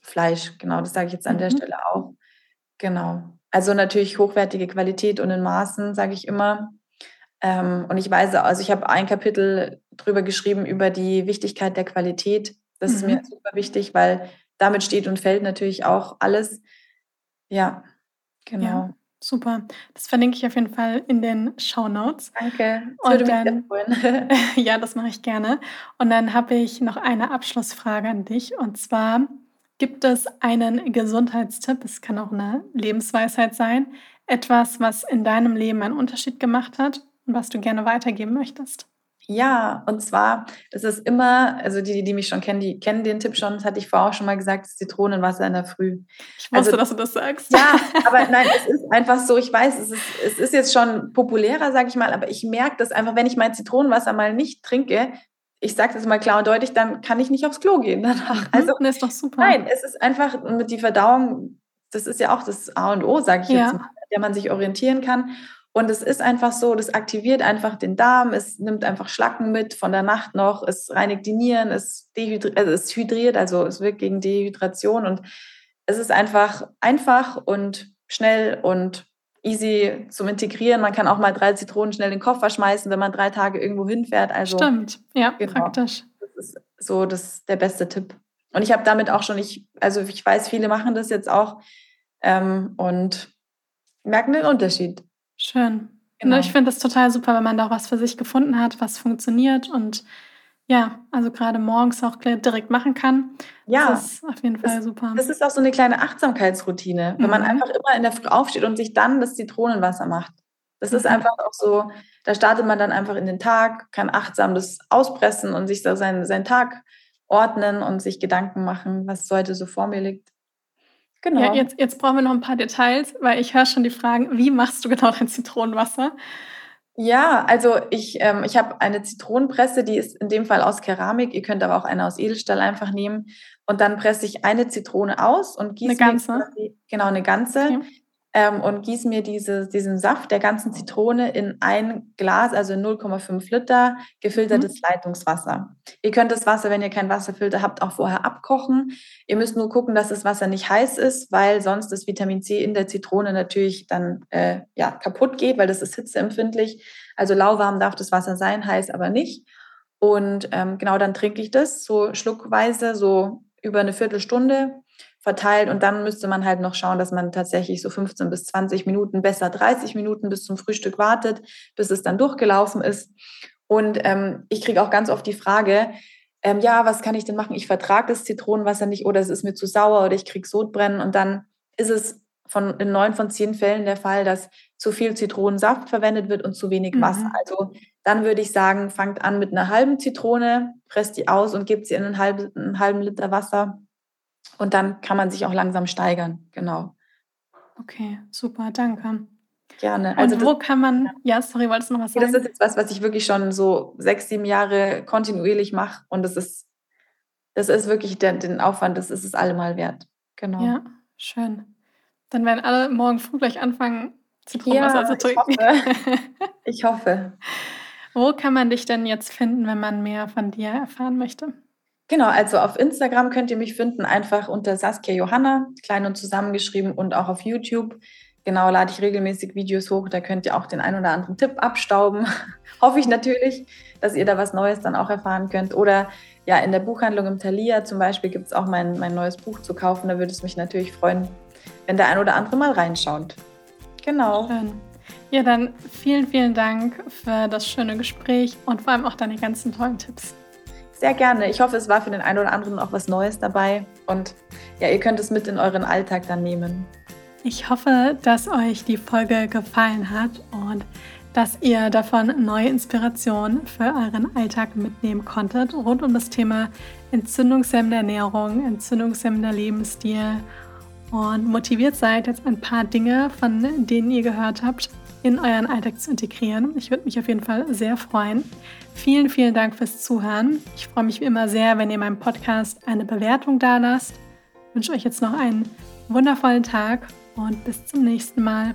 Fleisch. Genau, das sage ich jetzt an mhm. der Stelle auch. Genau. Also natürlich hochwertige Qualität und in Maßen, sage ich immer. Ähm, und ich weiß, also ich habe ein Kapitel drüber geschrieben über die Wichtigkeit der Qualität. Das mhm. ist mir mhm. super wichtig, weil damit steht und fällt natürlich auch alles. Ja, genau. Ja, super. Das verlinke ich auf jeden Fall in den Show Notes. Danke. Das würde dann, ja, das mache ich gerne. Und dann habe ich noch eine Abschlussfrage an dich. Und zwar gibt es einen Gesundheitstipp, es kann auch eine Lebensweisheit sein, etwas, was in deinem Leben einen Unterschied gemacht hat und was du gerne weitergeben möchtest. Ja, und zwar, das ist immer, also die, die mich schon kennen, die kennen den Tipp schon, das hatte ich vorher auch schon mal gesagt, Zitronenwasser in der Früh. Ich wusste, also, dass du das sagst. Ja, aber nein, es ist einfach so, ich weiß, es ist, es ist jetzt schon populärer, sage ich mal, aber ich merke das einfach, wenn ich mein Zitronenwasser mal nicht trinke, ich sage das mal klar und deutlich, dann kann ich nicht aufs Klo gehen danach. Mhm, also, das ist doch super. Nein, es ist einfach mit die Verdauung, das ist ja auch das A und O, sage ich ja. jetzt mal, der man sich orientieren kann. Und es ist einfach so, das aktiviert einfach den Darm, es nimmt einfach Schlacken mit von der Nacht noch, es reinigt die Nieren, es, dehydri also es hydriert, also es wirkt gegen Dehydration und es ist einfach einfach und schnell und easy zum Integrieren. Man kann auch mal drei Zitronen schnell in den Koffer schmeißen, wenn man drei Tage irgendwo hinfährt. Also, Stimmt, ja, genau. praktisch. Das ist so das der beste Tipp. Und ich habe damit auch schon, ich, also ich weiß, viele machen das jetzt auch ähm, und merken den Unterschied. Schön. Ne, genau. Ich finde das total super, wenn man da auch was für sich gefunden hat, was funktioniert und ja, also gerade morgens auch direkt machen kann. Ja. Das ist auf jeden Fall das, super. Das ist auch so eine kleine Achtsamkeitsroutine, wenn mhm. man einfach immer in der Früh aufsteht und sich dann das Zitronenwasser macht. Das ist mhm. einfach auch so, da startet man dann einfach in den Tag, kann achtsam das auspressen und sich da seinen, seinen Tag ordnen und sich Gedanken machen, was heute so vor mir liegt. Genau. Ja, jetzt, jetzt brauchen wir noch ein paar Details, weil ich höre schon die Fragen, wie machst du genau dein Zitronenwasser? Ja, also ich, ähm, ich habe eine Zitronenpresse, die ist in dem Fall aus Keramik. Ihr könnt aber auch eine aus Edelstahl einfach nehmen. Und dann presse ich eine Zitrone aus und gieße eine ganze. Quasi, genau eine ganze. Okay ähm, und gieße mir diese, diesen Saft der ganzen Zitrone in ein Glas, also in 0,5 Liter gefiltertes mhm. Leitungswasser. Ihr könnt das Wasser, wenn ihr keinen Wasserfilter habt, auch vorher abkochen. Ihr müsst nur gucken, dass das Wasser nicht heiß ist, weil sonst das Vitamin C in der Zitrone natürlich dann äh, ja, kaputt geht, weil das ist hitzeempfindlich. Also lauwarm darf das Wasser sein, heiß aber nicht. Und ähm, genau dann trinke ich das so schluckweise, so über eine Viertelstunde verteilt und dann müsste man halt noch schauen, dass man tatsächlich so 15 bis 20 Minuten, besser 30 Minuten bis zum Frühstück wartet, bis es dann durchgelaufen ist. Und ähm, ich kriege auch ganz oft die Frage, ähm, ja, was kann ich denn machen? Ich vertrage das Zitronenwasser nicht oder es ist mir zu sauer oder ich kriege Sodbrennen und dann ist es von in neun von zehn Fällen der Fall, dass zu viel Zitronensaft verwendet wird und zu wenig Wasser. Mhm. Also dann würde ich sagen, fangt an mit einer halben Zitrone, presst die aus und gebt sie in einen halben, einen halben Liter Wasser und dann kann man sich auch langsam steigern, genau. Okay, super, danke. Gerne. Also Und wo das, kann man, ja, sorry, wolltest du noch was sagen? Das ist jetzt was, was ich wirklich schon so sechs, sieben Jahre kontinuierlich mache und das ist, das ist wirklich der, den Aufwand, das ist es allemal wert. Genau. Ja, schön. Dann werden alle morgen früh gleich anfangen, Zitronenwasser ja, zu trinken. Ich hoffe. ich hoffe. Wo kann man dich denn jetzt finden, wenn man mehr von dir erfahren möchte? Genau, also auf Instagram könnt ihr mich finden, einfach unter Saskia Johanna, klein und zusammengeschrieben und auch auf YouTube. Genau, lade ich regelmäßig Videos hoch, da könnt ihr auch den ein oder anderen Tipp abstauben. Hoffe ich natürlich, dass ihr da was Neues dann auch erfahren könnt. Oder ja, in der Buchhandlung im Thalia zum Beispiel gibt es auch mein, mein neues Buch zu kaufen. Da würde es mich natürlich freuen, wenn der ein oder andere mal reinschaut. Genau. Schön. Ja, dann vielen, vielen Dank für das schöne Gespräch und vor allem auch deine ganzen tollen Tipps. Sehr gerne. Ich hoffe, es war für den einen oder anderen auch was Neues dabei. Und ja, ihr könnt es mit in euren Alltag dann nehmen. Ich hoffe, dass euch die Folge gefallen hat und dass ihr davon neue Inspirationen für euren Alltag mitnehmen konntet rund um das Thema entzündungshemmende Ernährung, entzündungshemmender Lebensstil und motiviert seid, jetzt ein paar Dinge, von denen ihr gehört habt, in euren Alltag zu integrieren. Ich würde mich auf jeden Fall sehr freuen. Vielen, vielen Dank fürs Zuhören. Ich freue mich wie immer sehr, wenn ihr meinem Podcast eine Bewertung da lasst. Ich wünsche euch jetzt noch einen wundervollen Tag und bis zum nächsten Mal.